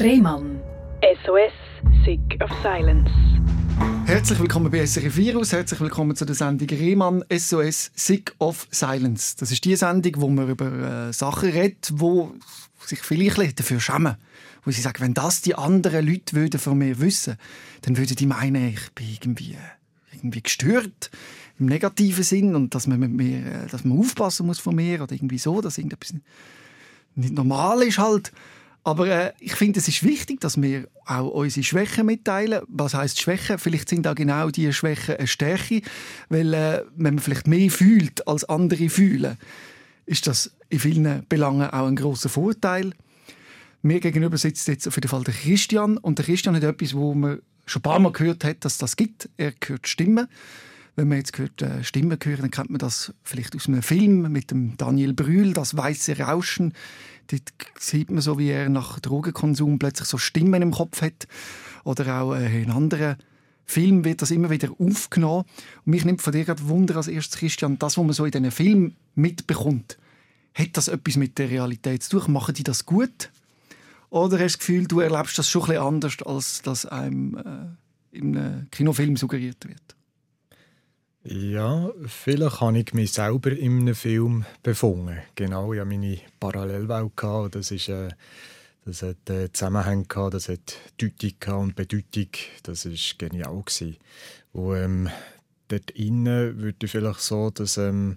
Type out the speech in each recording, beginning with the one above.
Rehmann. SOS, Sick of Silence. Herzlich willkommen bei SRF Virus, herzlich willkommen zu der Sendung Rehmann SOS Sick of Silence. Das ist die Sendung, wo man über äh, Sachen redet, wo sich vielleicht dafür schämen. Wo sie sagen, wenn das die anderen Leute würden von mir wissen, dann würden die meinen, ich bin irgendwie, irgendwie gestört im negativen Sinn und dass man mit mir, äh, dass man aufpassen muss von mir oder irgendwie so, dass irgendetwas nicht normal ist halt. Aber äh, ich finde, es ist wichtig, dass wir auch unsere Schwächen mitteilen. Was heißt Schwächen? Vielleicht sind auch genau diese Schwächen eine Stärke, weil äh, wenn man vielleicht mehr fühlt als andere fühlen, ist das in vielen Belangen auch ein großer Vorteil. Mir gegenüber sitzt jetzt auf jeden Fall der Christian und der Christian hat etwas, wo man schon ein paar Mal gehört hat, dass das gibt. Er hört Stimmen. Wenn man jetzt hört, äh, Stimmen hören, dann kennt man das vielleicht aus einem Film mit dem Daniel Brühl, das weiße Rauschen. Dort sieht man so, wie er nach Drogenkonsum plötzlich so Stimmen im Kopf hat. Oder auch äh, in anderen Filmen wird das immer wieder aufgenommen. Und mich nimmt von dir gerade Wunder als erstes, Christian, das, was man so in diesen Filmen mitbekommt, hat das etwas mit der Realität zu tun? Machen die das gut? Oder hast du das Gefühl, du erlebst das schon ein bisschen anders, als das einem äh, im Kinofilm suggeriert wird? Ja, vielleicht habe ich mich selber in einem Film befunden. Genau, ich hatte meine Parallelwelt. Das, ist, äh, das hat äh, Zusammenhänge, das hat Deutung und Bedeutung. Das war genial. Gewesen. Und, ähm, dort innen würde ich vielleicht so dass, ähm,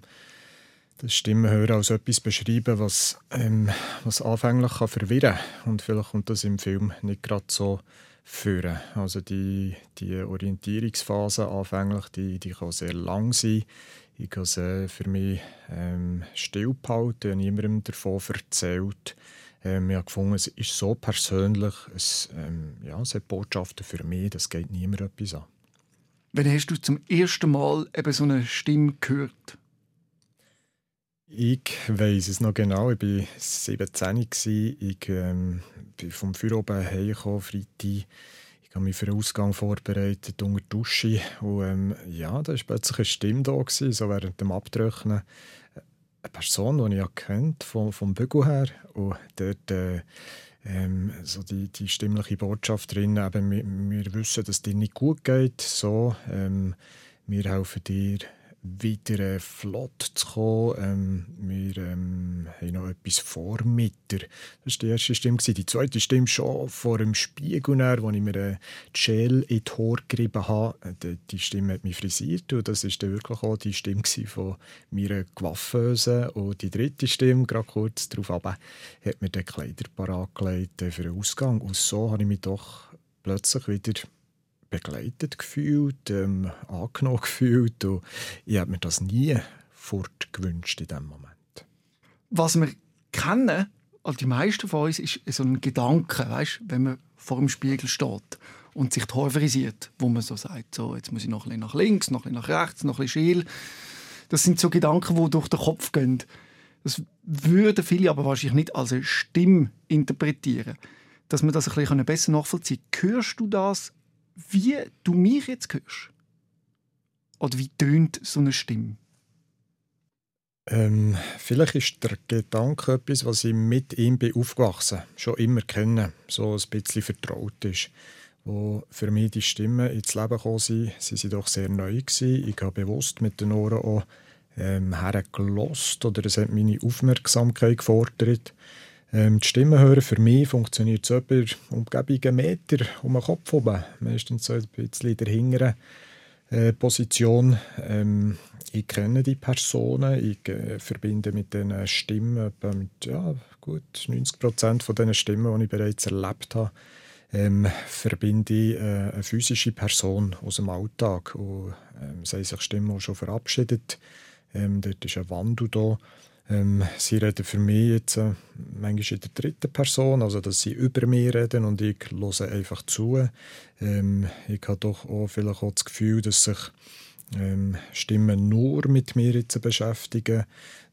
das Stimmenhören als etwas beschreiben, was, ähm, was anfänglich kann verwirren kann. Und vielleicht kommt das im Film nicht gerade so führen. Also die, die Orientierungsphase anfänglich, die, die kann sehr lang sein. Ich kann sie für mich ähm, still behalten, niemandem davon erzählt. Ähm, ich habe gefunden, es ist so persönlich, es, ähm, ja, es hat Botschaften für mich, das geht niemand etwas an. Wann hast du zum ersten Mal eben so eine Stimme gehört? Ich weiß es noch genau. Ich war 17. Ich ähm, bin vom Feuer oben Freitag. Ich habe mich für den Ausgang vorbereitet, unter die Dusche. Und ähm, ja, da war plötzlich eine Stimme da, gewesen, so während dem Abtrocknen. Eine Person, die ich kennt vom, vom Bügel her. Und dort äh, ähm, so die, die stimmliche Botschaft drin, eben, wir, wir wissen, dass es dir nicht gut geht. So, ähm, wir helfen dir wieder äh, flott zu kommen. Ähm, wir ähm, haben noch etwas vor mit dir. Das war die erste Stimme. Die zweite Stimme schon vor dem Spiegel, als ich mir äh, die Schäl in die Haare gerieben habe. Äh, die Stimme hat mich frisiert und das war wirklich auch die Stimme von meiner Coiffeuse. Und die dritte Stimme, gerade kurz darauf ab, hat mir den Kleider parat gelegt für den Ausgang. Und so habe ich mich doch plötzlich wieder begleitet gefühlt, ähm, angenommen gefühlt. Und ich habe mir das nie fortgewünscht in diesem Moment. Was wir kennen, also die meisten von uns, ist so ein Gedanke, weißt, wenn man vor dem Spiegel steht und sich die wo man so sagt, so, jetzt muss ich noch ein nach links, noch ein nach rechts, noch ein bisschen scheel. Das sind so Gedanken, die durch den Kopf gehen. Das würden viele aber wahrscheinlich nicht als eine Stimme interpretieren. Dass man das ein bisschen besser nachvollziehen kann. Hörst du das wie du mich jetzt hörst? Oder wie tönt so eine Stimme? Ähm, vielleicht ist der Gedanke etwas, was ich mit ihm bin aufgewachsen schon immer kenne, so ein bisschen vertraut ist. Wo für mich die Stimmen ins Leben gekommen sind, sie waren doch sehr neu. Gewesen. Ich habe bewusst mit den Ohren auch ähm, hergelost oder es hat meine Aufmerksamkeit gefordert. Ähm, die Stimme hören für mich funktioniert so über Umgebung einen Meter um den Kopf oben. Meistens so ein bisschen in der hinteren äh, Position. Ähm, ich kenne die Personen, ich äh, verbinde mit diesen Stimmen mit ja, gut 90 Prozent von diesen Stimmen, die ich bereits erlebt habe, ähm, verbinde ich äh, eine physische Person aus dem Alltag. Und, ähm, haben sich Stimmen auch schon verabschiedet. Ähm, dort ist ein Wandel da. Ähm, sie reden für mich jetzt äh, manchmal in der dritten Person, also dass sie über mich reden und ich höre einfach zu. Ähm, ich habe doch auch vielleicht auch das Gefühl, dass sich ähm, Stimmen nur mit mir jetzt beschäftigen,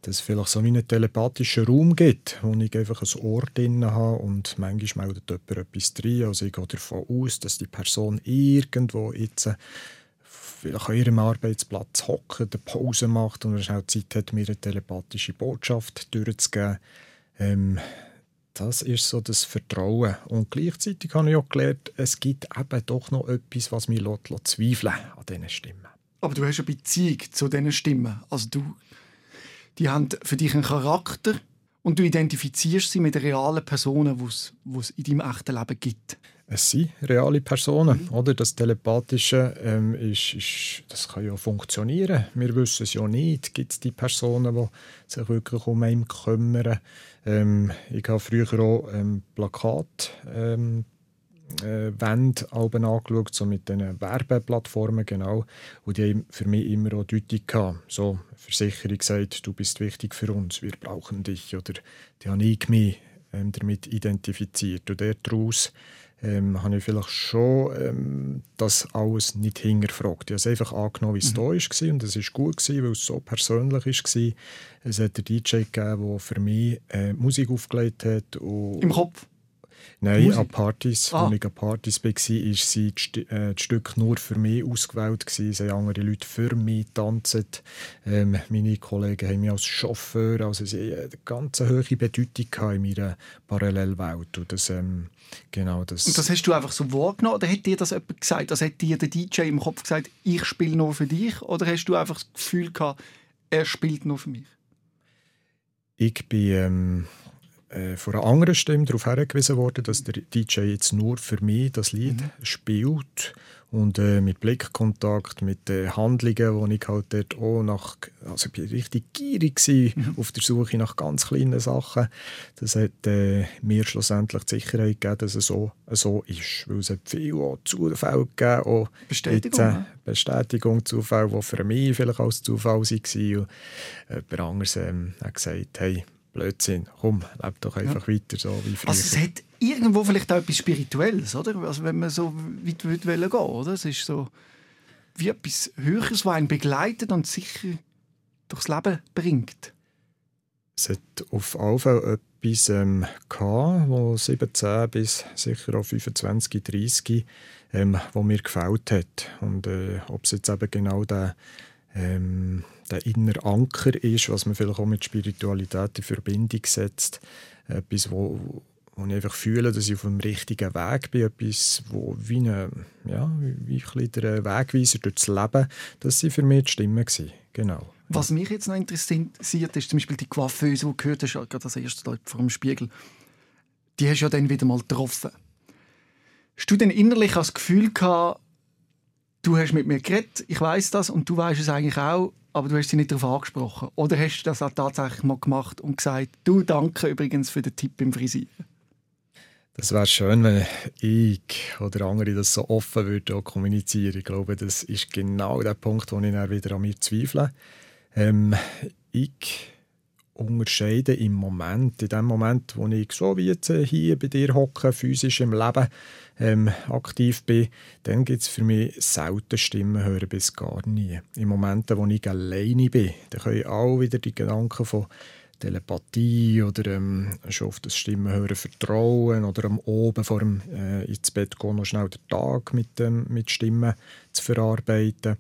dass es vielleicht so einen telepathischen Raum gibt, wo ich einfach ein Ohr drin habe und manchmal meldet jemand etwas drin. Also ich gehe davon aus, dass die Person irgendwo jetzt vielleicht an ihrem Arbeitsplatz hocken, eine Pause macht und schnell Zeit hat, mir eine telepathische Botschaft durchzugeben. Ähm, das ist so das Vertrauen. Und gleichzeitig habe ich auch gelernt, es gibt eben doch noch etwas, was mich zweifeln an diesen Stimmen. Aber du hast eine Beziehung zu diesen Stimmen. Also du, die haben für dich einen Charakter und du identifizierst sie mit realen Personen, die es in deinem echten Leben gibt. Es sind reale Personen, mhm. oder? Das Telepathische ähm, ist, ist, das kann ja funktionieren. Wir wissen es ja nicht. Gibt es die Personen, die sich wirklich um einen kümmern? Ähm, ich habe früher auch ähm, Plakat ähm, äh, Wände angeschaut, so mit diesen Werbeplattformen, genau. Und die haben für mich immer auch Deutung gehabt. So, Versicherung gesagt, du bist wichtig für uns, wir brauchen dich. Oder die habe ich mich ähm, damit identifiziert. Und daraus ähm, habe ich vielleicht schon ähm, das alles nicht hinterfragt. Ich habe es einfach angenommen, wie es mhm. da war und es war gut, gewesen, weil es so persönlich war. Es hat einen DJ gegeben, der für mich äh, Musik aufgelegt hat. Im Kopf? Nein, Musik? an Partys. Ah. Als ich an Partys war, war sie äh, das Stück nur für mich ausgewählt. Es haben andere Leute für mich getanzt. Ähm, meine Kollegen haben mich als Chauffeur, also sie eine ganz hohe Bedeutung in meiner Parallelwelt. Und das, ähm, genau das. Und das hast du einfach so wahrgenommen? Oder hat dir das jemand gesagt? Also hat dir der DJ im Kopf gesagt, ich spiele nur für dich? Oder hast du einfach das Gefühl gehabt, er spielt nur für mich? Ich bin... Ähm, äh, von einer anderen Stimme darauf hingewiesen worden, dass der DJ jetzt nur für mich das Lied mhm. spielt und äh, mit Blickkontakt, mit äh, Handlungen, wo ich halt dort auch nach, also ich bin richtig gierig mhm. auf der Suche nach ganz kleinen Sachen. Das hat äh, mir schlussendlich die Sicherheit gegeben, dass es so, so ist, weil es hat viel auch Zufälle gegeben, auch Bestätigung, jetzt, äh, Bestätigung, Zufälle, die für mich vielleicht als Zufall waren. Und jemand anderes ähm, hat gesagt, hey, Blödsinn, komm, leb doch einfach ja. weiter so wie früher. Also es hat irgendwo vielleicht auch etwas Spirituelles, oder? Also wenn man so weit gehen will, oder? Es ist so wie etwas Höheres, das einen begleitet und sicher durchs Leben bringt. Es hat auf jeden Fall etwas ähm, gehabt, wo 17 bis sicher auch 25, 30, ähm, wo mir gefällt hat. Und äh, ob es jetzt eben genau der ähm, der innere Anker ist, was man vielleicht auch mit Spiritualität in Verbindung setzt. Etwas, wo, wo ich einfach fühle, dass ich auf dem richtigen Weg bin. Etwas, wo wie, eine, ja, wie ein der Wegweiser durchs Leben, das waren für mich die Stimmen. Gewesen. Genau. Was mich jetzt noch interessiert, ist zum Beispiel die Coiffeuse, die du gehört hast, gerade als erstes vor dem Spiegel. Die hast du ja dann wieder mal getroffen. Hast du denn innerlich das Gefühl gehabt, du hast mit mir geredet, ich weiß das und du weißt es eigentlich auch, aber du hast sie nicht darauf angesprochen. Oder hast du das auch tatsächlich mal gemacht und gesagt, du danke übrigens für den Tipp im Frisieren? Das wäre schön, wenn ich oder andere das so offen würde kommunizieren. Ich glaube, das ist genau der Punkt, wo ich dann wieder an mir zweifle. Ähm, ich unterscheiden im Moment, in dem Moment, wo ich so wie jetzt hier bei dir hocke, physisch im Leben ähm, aktiv bin, dann gibt es für mich selten Stimmen hören bis gar nie. In Momenten, wo ich alleine bin, dann können auch wieder die Gedanken von Telepathie oder ähm, schon auf das Stimmenhören vertrauen oder am Oben vor dem äh, ins Bett gehen noch schnell den Tag mit, ähm, mit Stimmen zu verarbeiten.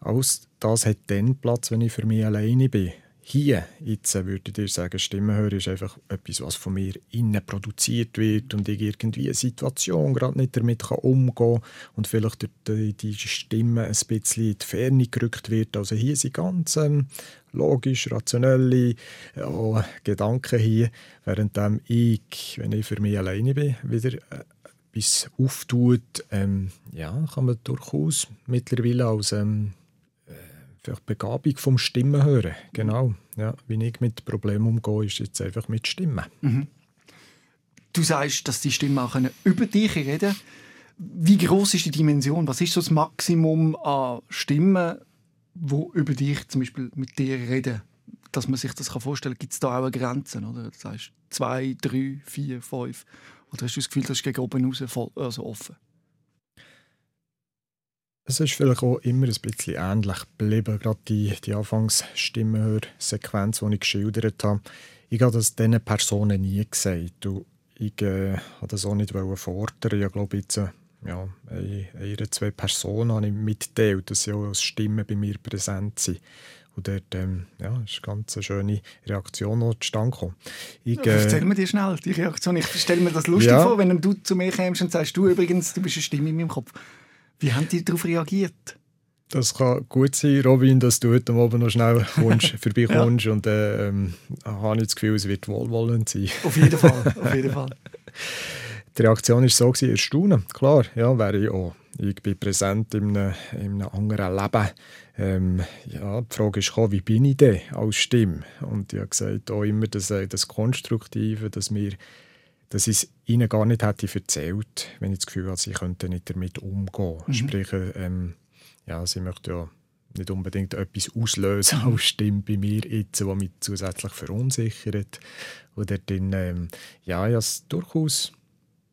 Alles das hat dann Platz, wenn ich für mich alleine bin hier, jetzt würde ich dir sagen, Stimmenhören ist einfach etwas, was von mir innen produziert wird und ich irgendwie eine Situation gerade nicht damit kann umgehen kann und vielleicht durch die Stimme ein bisschen in die Ferne gerückt wird. Also hier sind ganz ähm, logisch, rationelle ja, Gedanken hier, während ich, wenn ich für mich alleine bin, wieder äh, etwas auftut, ähm, ja, kann man durchaus mittlerweile als ähm, vielleicht Begabung vom Stimmen hören. Genau. Ja, wie ich mit Problemen umgehe, ist jetzt einfach mit Stimmen. Mhm. Du sagst, dass die Stimmen auch über dich reden. Wie groß ist die Dimension? Was ist so das Maximum an Stimmen, wo über dich zum Beispiel mit dir reden? Dass man sich das vorstellen kann, gibt es da auch Grenzen? Oder? Das heißt zwei, drei, vier, fünf? Oder hast du das Gefühl, das ist gegen oben raus voll, also offen? Es ist vielleicht auch immer ein bisschen ähnlich geblieben, gerade die, die Anfangsstimmenhörsequenz, die ich geschildert habe. Ich habe das diesen Personen nie gesagt. Und ich äh, habe das auch nicht fordern. Ich glaube, jetzt äh, ja, eine, zwei Personen habe ich mitgeteilt, dass sie auch als Stimmen bei mir präsent sind. Und dort ähm, ja, ist eine ganz schöne Reaktion noch zustande gekommen. Ich, äh, Erzähl mir dir schnell die Reaktion. Ich stelle mir das lustig ja. vor, wenn du zu mir kommst und sagst, du übrigens, du bist eine Stimme in meinem Kopf. Wie haben die darauf reagiert? Das kann gut sein, Robin, dass du heute Abend noch schnell kommst, vorbeikommst ja. und äh, ähm, habe ich das Gefühl, es wird wohlwollend sein. Auf jeden Fall, auf jeden Fall. Die Reaktion war so, gewesen, erstaunen. Klar, ja, wäre ich auch. Ich bin präsent in einem, in einem anderen Leben. Ähm, ja, die Frage ist, wie bin ich denn als Stimme? Und ich habe gesagt, auch immer das, äh, das Konstruktive, dass, wir, dass ich es ihnen gar nicht hätte erzählt, wenn ich das Gefühl hatte, sie könnten nicht damit umgehen. Mhm. Sprich, ähm, ja, sie möchte ja nicht unbedingt etwas auslösen als Stimme bei mir jetzt, was mich zusätzlich verunsichert. Oder dann, ähm, ja, es durchaus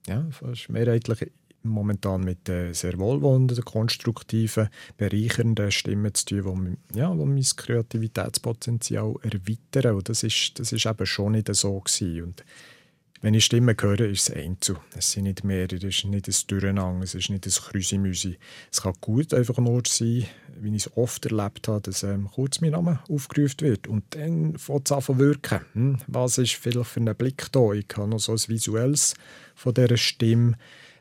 ja, fast mehrheitlich momentan mit äh, sehr wohlwollenden, konstruktiven, bereichernden Stimmen zu tun, die, ja, mein Kreativitätspotenzial erweitern. Und das ist, das ist eben schon nicht so gewesen. Und wenn ich Stimmen höre, ist es Einzel. Es sind nicht mehrere, es ist nicht ein Durcheinander, es ist nicht ein Krüsimüsi. Es kann gut einfach nur sein, wie ich es oft erlebt habe, dass ähm, kurz mein Name aufgerufen wird und dann fängt es an zu wirken. Hm, was ist vielleicht für ein Blick da? Ich habe noch so ein visuelles von dieser Stimme.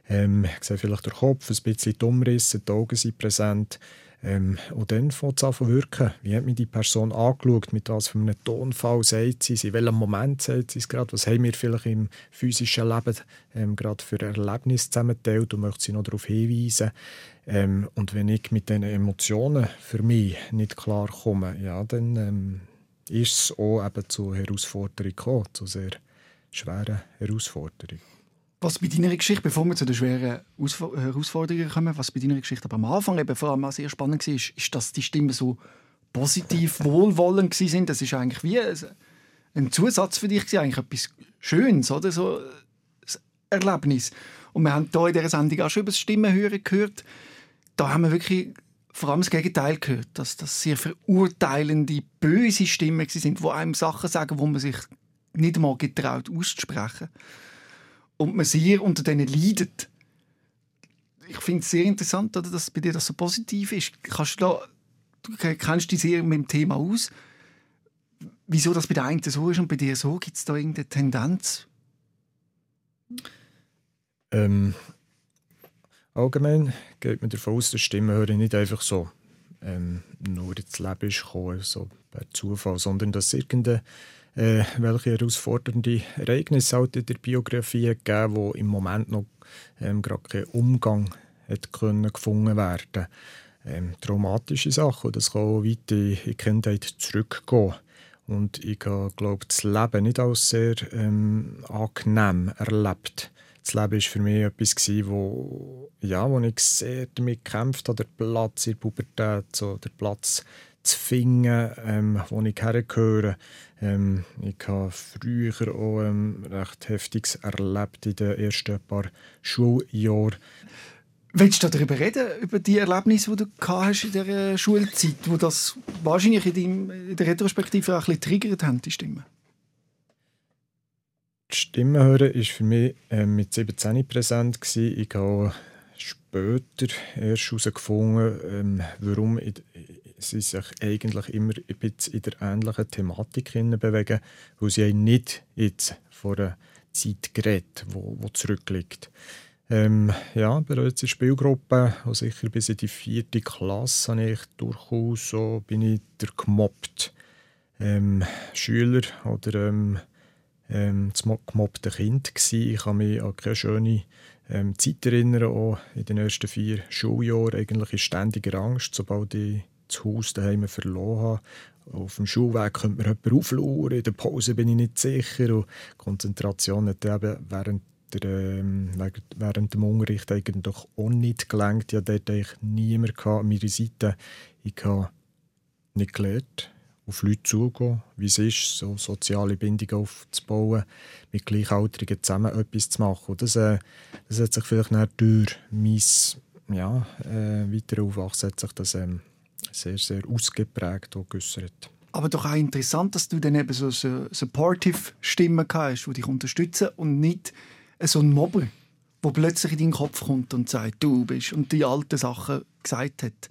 Ähm, ich sehe vielleicht den Kopf, ein bisschen die Umrisse, die Augen sind präsent. Ähm, und dann fängt es an zu wirken. Wie hat mich die Person angeschaut? Mit was für einem Tonfall sagt sie es? In welchem Moment sagt sie es gerade? Was haben wir vielleicht im physischen Leben ähm, gerade für Erlebnisse zusammengeteilt und möchte sie noch darauf hinweisen? Ähm, und wenn ich mit diesen Emotionen für mich nicht klar komme, ja, dann ähm, ist es auch eben zu Herausforderungen gekommen, zu sehr schweren Herausforderungen. Was bei deiner Geschichte, bevor wir zu den schweren Herausforderungen kommen, was bei deiner Geschichte aber am Anfang eben vor allem auch sehr spannend war, ist, ist, dass die Stimmen so positiv, wohlwollend sind. Das ist eigentlich wie ein Zusatz für dich, eigentlich etwas Schönes, oder? So ein Erlebnis. Und wir haben hier in dieser Sendung auch schon über das Stimmenhören gehört. Da haben wir wirklich vor allem das Gegenteil gehört, dass das sehr verurteilende, böse Stimmen sind, die einem Sachen sagen, wo man sich nicht einmal getraut auszusprechen und man sehr unter denen leidet. Ich finde es sehr interessant, oder, dass bei dir das so positiv ist. Kannst du, da, du kennst dich sehr mit dem Thema aus. Wieso das bei der einen so ist und bei dir so? Gibt es da irgendeine Tendenz? Ähm, allgemein geht man davon aus, dass Stimmenhörer nicht einfach so ähm, nur ins Leben ist gekommen, so per Zufall, sondern dass irgendeine äh, welche herausfordernde Ereignisse halt in der Biografie gegeben, wo im Moment noch ähm, gerade kein Umgang hat können gefunden werden. Ähm, traumatische Sachen, das kann auch weit in die Kindheit zurückgehen. Und ich glaube das Leben nicht als sehr ähm, angenehm erlebt. Das Leben war für mich etwas, wo, ja, wo ich sehr damit gekämpft habe, der Platz in der Pubertät, so der Platz zu finden, ähm, wo ich hergehöre. Ähm, ich habe früher auch ähm, recht Heftiges erlebt in den ersten paar Schuljahren. Willst du darüber reden, über die Erlebnisse, die du hast in der Schulzeit, wo das wahrscheinlich in, deinem, in der Retrospektive auch ein bisschen triggert haben, die Stimmen? Die Stimme hören war für mich äh, mit 17 präsent. Gewesen. Ich habe später erst herausgefunden, ähm, warum ich, sie sich eigentlich immer ein bisschen in der ähnlichen Thematik bewegen, wo sie nicht jetzt vor einer Zeit gerät, wo, wo zurückliegt. Ähm, ja, bereits in der Spielgruppe, auch sicher bis in die vierte Klasse, habe ich durchaus so, bin ich der gemobbt ähm, Schüler oder ähm, ähm, das gemobbte Kind gewesen. Ich kann mich an keine schöne ähm, Zeit erinnern, auch in den ersten vier Schuljahren eigentlich in ständiger Angst, sobald ich das Haus daheim verloren habe. Auf dem Schulweg könnte mir jemand auflauern, in der Pause bin ich nicht sicher. Und die Konzentration hat eben während, der, ähm, während dem Unterricht eigentlich auch nicht gelangt. Ich hatte dort niemanden an meiner Seite. Ich habe nicht gelernt, auf Leute zugehen, wie es ist, so soziale Bindungen aufzubauen, mit Gleichaltrigen zusammen etwas zu machen. Das, äh, das hat sich vielleicht durch mein ja, äh, weiteres Aufwachsen hat sich das ähm, sehr, sehr ausgeprägt geäußert. Aber doch auch interessant, dass du dann eben so supportive Stimmen hast, die dich unterstützen und nicht so ein Mobber, der plötzlich in deinen Kopf kommt und sagt, du bist und die alten Sachen gesagt hat.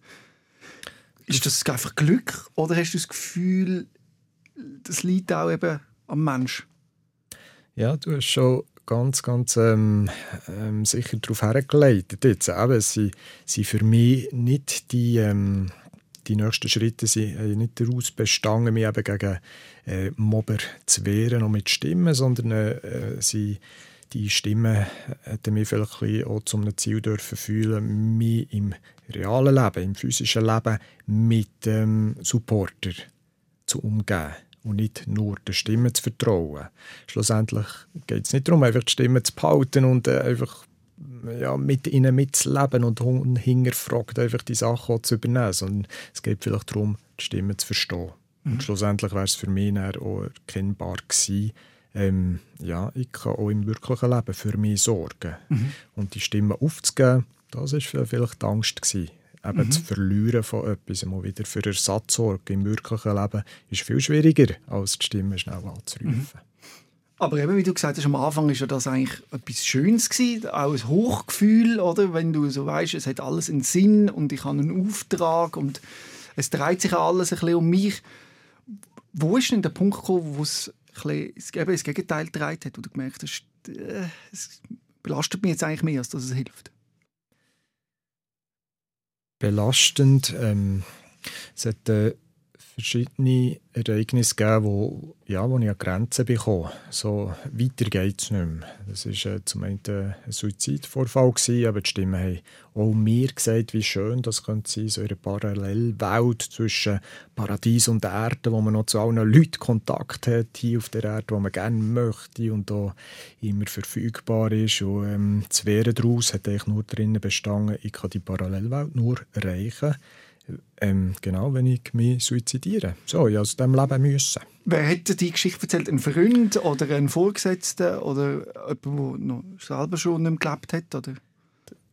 Ist das einfach Glück oder hast du das Gefühl, das liegt auch eben am Mensch? Ja, du hast schon ganz, ganz ähm, ähm, sicher darauf hergeleitet. Jetzt. Eben, sie sind für mich nicht die, ähm, die nächsten Schritte sind äh, nicht daraus bestanden, mich eben gegen äh, Mobber zu wehren und mit Stimmen, sondern äh, sie die Stimmen hätten mich vielleicht auch zu einem Ziel dürfen fühlen, mich im realen Leben, im physischen Leben mit dem Supporter zu umgehen und nicht nur der Stimme zu vertrauen. Schlussendlich geht es nicht darum, einfach die Stimme zu behalten und äh, einfach ja, mit ihnen mitzuleben und hinterfragt einfach die Sachen zu übernehmen, sondern es geht vielleicht darum, die Stimme zu verstehen. Mhm. Und schlussendlich wäre es für mich auch erkennbar gewesen, ähm, ja, ich kann auch im wirklichen Leben für mich sorgen. Mhm. Und die Stimme aufzugeben, das war vielleicht die Angst. Gewesen eben mhm. zu verlieren von etwas, mal wieder für Ersatz sorgen im wirklichen Leben, ist viel schwieriger, als die Stimme schnell anzurufen. Aber eben, wie du gesagt hast, am Anfang ist ja das eigentlich etwas Schönes gewesen, auch ein Hochgefühl, oder? Wenn du so weißt, es hat alles einen Sinn und ich habe einen Auftrag und es dreht sich alles ein bisschen um mich. Wo ist denn der Punkt gekommen, wo es ein eben das Gegenteil gedreht hat, wo du gemerkt hast, äh, es belastet mich jetzt eigentlich mehr, als dass es hilft? belastend. Ähm, es hat äh, verschiedene Ereignisse gegeben, wo, ja, wo ich an Grenzen bekomme. So weiter geht es nicht mehr. Das war äh, zum einen ein Suizidvorfall, gewesen, aber die Stimmen haben auch mir gesagt, wie schön das könnte sein, so eine Parallelwelt zwischen Paradies und Erde, wo man noch zu allen Leuten Kontakt hat, hier auf der Erde, wo man gerne möchte und da immer verfügbar ist. Und ähm, das Wehren daraus hat eigentlich nur darin bestanden, ich kann die Parallelwelt nur erreichen ähm, genau, wenn ich mich suizidiere. So, ich aus dem Leben müssen. Wer hätte die Geschichte erzählt? Ein Freund oder ein Vorgesetzter oder jemand, der noch selber schon nicht gelebt hat? Oder?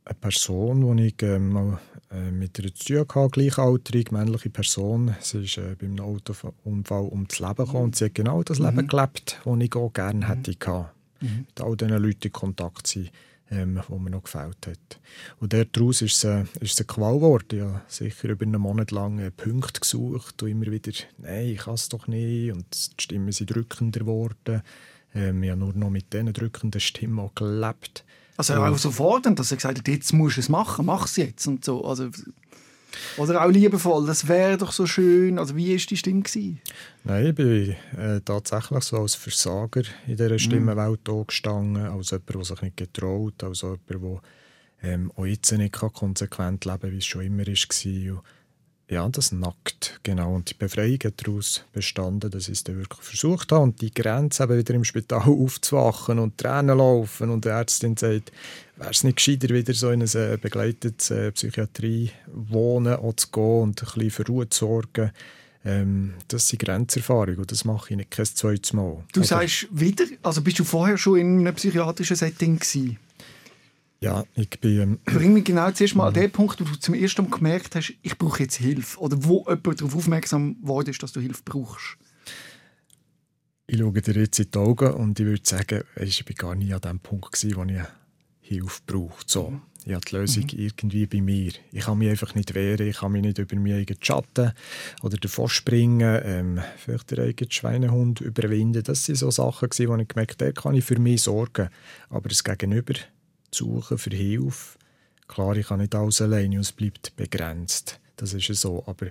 Eine Person, die ich äh, mal äh, mit ihr zu tun hatte, gleichaltrig, männliche Person. Sie ist äh, bei einem Autounfall ums Leben gekommen und sie hat genau das mhm. Leben gelebt, das ich auch gerne mhm. hätte gehabt. Mhm. Mit all diesen Leuten in Kontakt sein ähm, wo mir noch gefällt hat. Und daraus ist es, äh, ist es eine Qual geworden. Ich habe sicher über einen Monat lang äh, Punkte gesucht und immer wieder, nein, ich kann es doch nicht. Und die Stimmen sind drückender geworden. Ähm, ich habe nur noch mit diesen drückenden Stimmen auch gelebt. Also auch so fordernd, dass er gesagt hat, jetzt musst du es machen, mach es jetzt und so. Also oder auch liebevoll, das wäre doch so schön. Also wie war die Stimme? Gewesen? Nein, ich bin äh, tatsächlich so als Versager in dieser mhm. Stimmenwelt mm. gestanden, als jemand, der sich nicht getraut, als jemand, der ähm, auch jetzt nicht konsequent leben kann, wie es schon immer war. Ja, das nackt, genau. Und die Befreiung hat daraus bestanden, dass ich es dann wirklich versucht habe und die Grenze eben wieder im Spital aufzuwachen und Tränen laufen und die Ärztin sagt, wäre es nicht gescheiter, wieder so in eine äh, begleitete äh, Psychiatrie wohnen oder zu gehen und ein bisschen für Ruhe zu sorgen. Ähm, das sind Grenzerfahrungen und das mache ich nicht kein zweites Mal. Du sagst wieder, also bist du vorher schon in einem psychiatrischen Setting gewesen? Ja, ich bin... Ähm, Bring mich genau zuerst mal an den Punkt, wo du zum ersten Mal gemerkt hast, ich brauche jetzt Hilfe. Oder wo jemand darauf aufmerksam wurde, dass du Hilfe brauchst. Ich schaue dir jetzt in die Augen und ich würde sagen, ich war gar nie an dem Punkt, gewesen, wo ich Hilfe brauche. So. Mhm. Ich habe die Lösung mhm. irgendwie bei mir. Ich kann mich einfach nicht wehren, ich kann mich nicht über meinen eigenen Schatten oder davor springen, ähm, vielleicht den eigenen Schweinehund überwinden. Das sind so Sachen, wo ich gemerkt habe, der kann ich für mich sorgen. Aber das Gegenüber suchen für Hilfe. Klar, ich kann nicht alles alleine und es bleibt begrenzt. Das ist so. Aber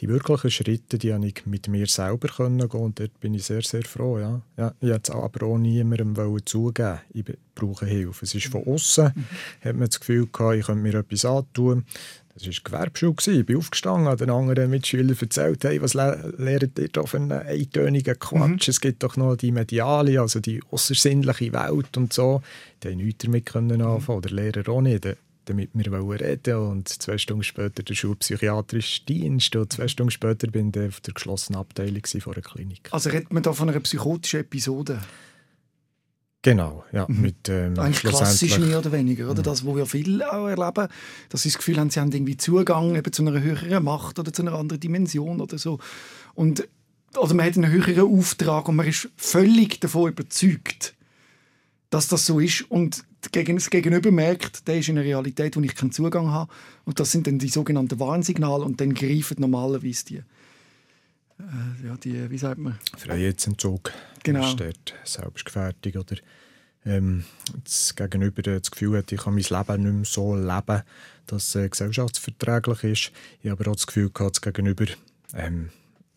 die wirklichen Schritte, die habe ich mit mir selber können gehen und dort bin ich sehr, sehr froh. Ja. Ja, ich wollte aber auch niemandem zugeben, ich brauche Hilfe. Es ist von außen, mhm. hat man das Gefühl gehabt, ich könnte mir etwas antun. Das war Gewerbeschule. Ich bin aufgestanden, den anderen Mitschülern erzählt, hey, was le lernt ihr da für einen eintönigen Quatsch? Mhm. Es gibt doch noch die mediale, also die außersinnliche Welt und so. Die haben nichts damit können anfangen, oder Lehrer auch nicht damit wir reden und zwei Stunden später der schulpsychiatrische Dienst und zwei Stunden später bin ich auf der geschlossenen Abteilung von einer Klinik. Also redet man da von einer psychotischen Episode? Genau, ja. Mhm. Mit, ähm, Eigentlich klassisch mehr oder weniger, oder? Mhm. Das, was wir viele auch erleben, dass sie das Gefühl haben, sie haben irgendwie Zugang eben zu einer höheren Macht oder zu einer anderen Dimension oder so. Und, oder man hat einen höheren Auftrag und man ist völlig davon überzeugt, dass das so ist und das Gegenüber merkt, der ist in einer Realität, wo ich keinen Zugang habe und das sind dann die sogenannten Warnsignale und dann greifen normalerweise die, äh, ja, die wie sagt man? Freiheitsentzug. Genau. Das ist dort Selbstgefährdung oder ähm, das Gegenüber das Gefühl hat, ich kann mein Leben nicht mehr so leben, dass es äh, gesellschaftsverträglich ist. Ich habe aber auch das Gefühl gehabt, das Gegenüber ähm,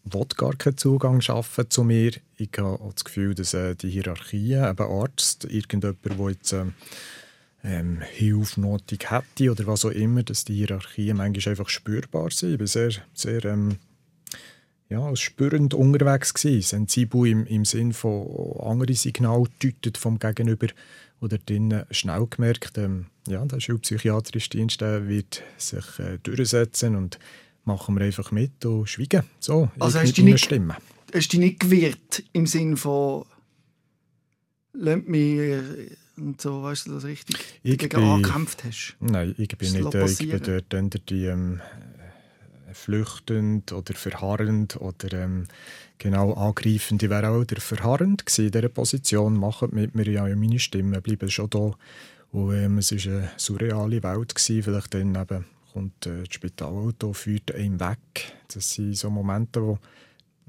will gar keinen Zugang schaffen zu mir. Ich habe auch das Gefühl, dass äh, die Hierarchie, eben Arzt, irgendjemand, der jetzt ähm, ähm, Hilfe nötig hätte oder was auch immer, dass die Hierarchien manchmal einfach spürbar sind. Ich bin sehr, sehr ähm, ja, spürend unterwegs gewesen, sensibel im, im Sinn von anderen Signalen deutet vom Gegenüber oder dann schnell gemerkt, ähm, ja, der schulpsychiatrische Dienst der wird sich äh, durchsetzen und machen wir einfach mit und schweigen. So, also hast du nicht, Stimme. hast du nicht gewirrt im Sinn von «Lasst mich...» äh, und so, weißt du, das richtig ich dagegen bin, angekämpft hast? Nein, ich bin nicht, ich bin dort die ähm, flüchtend oder verharrend oder ähm, genau angreifend. Ich wäre auch der verharrend gewesen in dieser Position. Machen mit mir ja meine Stimme, bleiben schon da. Und ähm, es war eine surreale Welt. Gewesen. Vielleicht dann eben kommt äh, das Spitalauto, führt einen weg. Das sind so Momente, wo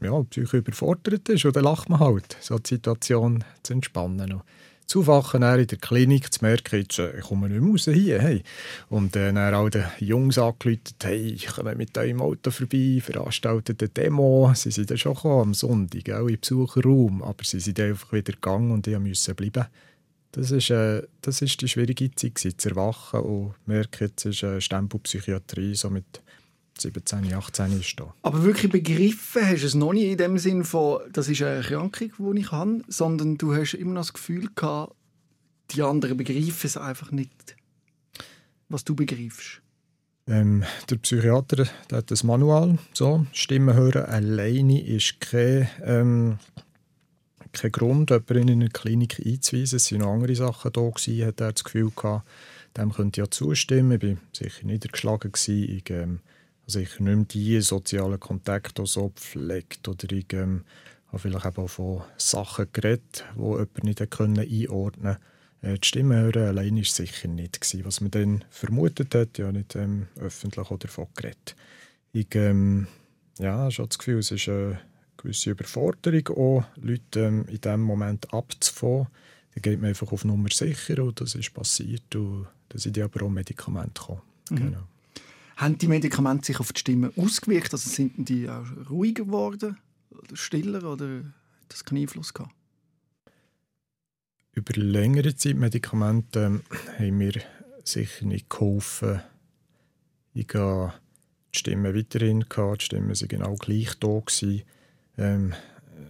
ja, die Psyche überfordert ist und dann lacht man halt, so die Situation zu entspannen. Und zu wachen in der Klinik, zu merken, jetzt äh, ich komme nicht mehr raus hier. Hey. Und äh, dann all den Jungs angerufen, hey, ich komme mit eurem Auto vorbei, veranstaltet eine Demo. Sie sind dann schon gekommen, am Sonntag, auch im Besucherraum, aber sie sind einfach wieder gegangen und ich musste bleiben. Das ist, äh, das ist die schwierige Zeit, zu erwachen und merken, jetzt ist äh, Stempelpsychiatrie so mit 17, 18 ist da. Aber wirklich begriffen hast du es noch nicht in dem Sinn von, das ist eine Erkrankung, die ich habe, sondern du hast immer noch das Gefühl gehabt, die anderen begreifen es einfach nicht, was du begreifst. Ähm, der Psychiater der hat das Manual, so, Stimmen hören alleine ist kein, ähm, kein Grund, jemanden in eine Klinik einzuweisen. Es waren noch andere Sachen da, gewesen, hat er das Gefühl gehabt, dem könnte ich ja zustimmen. Ich war sicher niedergeschlagen. Gewesen. Ich ähm, also ich nicht mehr die sozialen Kontakte so pflegt oder ich ähm, habe vielleicht auch von Sachen geredet, die jemand nicht können einordnen konnte. Äh, die Stimme hören allein war sicher nicht. Gewesen. Was man dann vermutet hat, ja nicht ähm, öffentlich oder davon geredet. Ich ähm, ja, habe das Gefühl, es ist eine gewisse Überforderung, auch Leute ähm, in diesem Moment abzufangen. Da geht man einfach auf Nummer sicher und das ist passiert und da sind aber auch Medikamente gekommen. Mhm. Genau. Haben die Medikamente sich auf die Stimme ausgewirkt? Also sind die auch ruhiger geworden oder stiller oder hat das keinen Einfluss gehabt? Über längere Zeit Medikamente ähm, haben mir sicher nicht geholfen. Ich hatte die Stimme weiterhin, die Stimmen waren genau gleich da.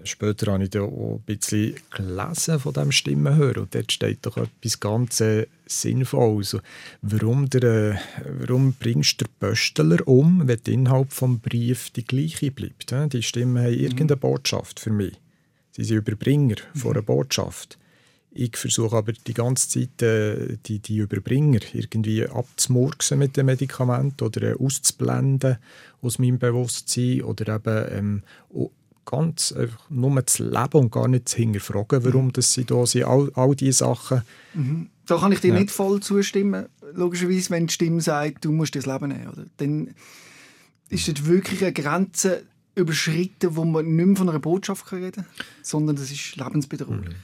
Später habe ich da auch ein bisschen gelesen von diesem Stimmenhören und dort steht doch etwas ganz äh, Sinnvolles. Warum, der, äh, warum bringst du den Pöstler um, wenn der Inhalt des Brief die gleiche bleibt? Äh? Die Stimmen haben mhm. irgendeine Botschaft für mich. Sie sind Überbringer mhm. von einer Botschaft. Ich versuche aber die ganze Zeit, äh, die, die Überbringer irgendwie abzumurksen mit dem Medikament oder äh, auszublenden aus meinem Bewusstsein oder eben ähm, ganz einfach nur zu leben und gar nicht zu hinterfragen, warum das sie da sind, all, all diese Sachen. Mhm. Da kann ich dir ja. nicht voll zustimmen. Logischerweise, wenn die Stimme sagt, du musst das Leben nehmen, oder? dann ist das wirklich eine Grenze überschritten, wo man nicht mehr von einer Botschaft reden kann, sondern das ist lebensbedrohlich. Mhm.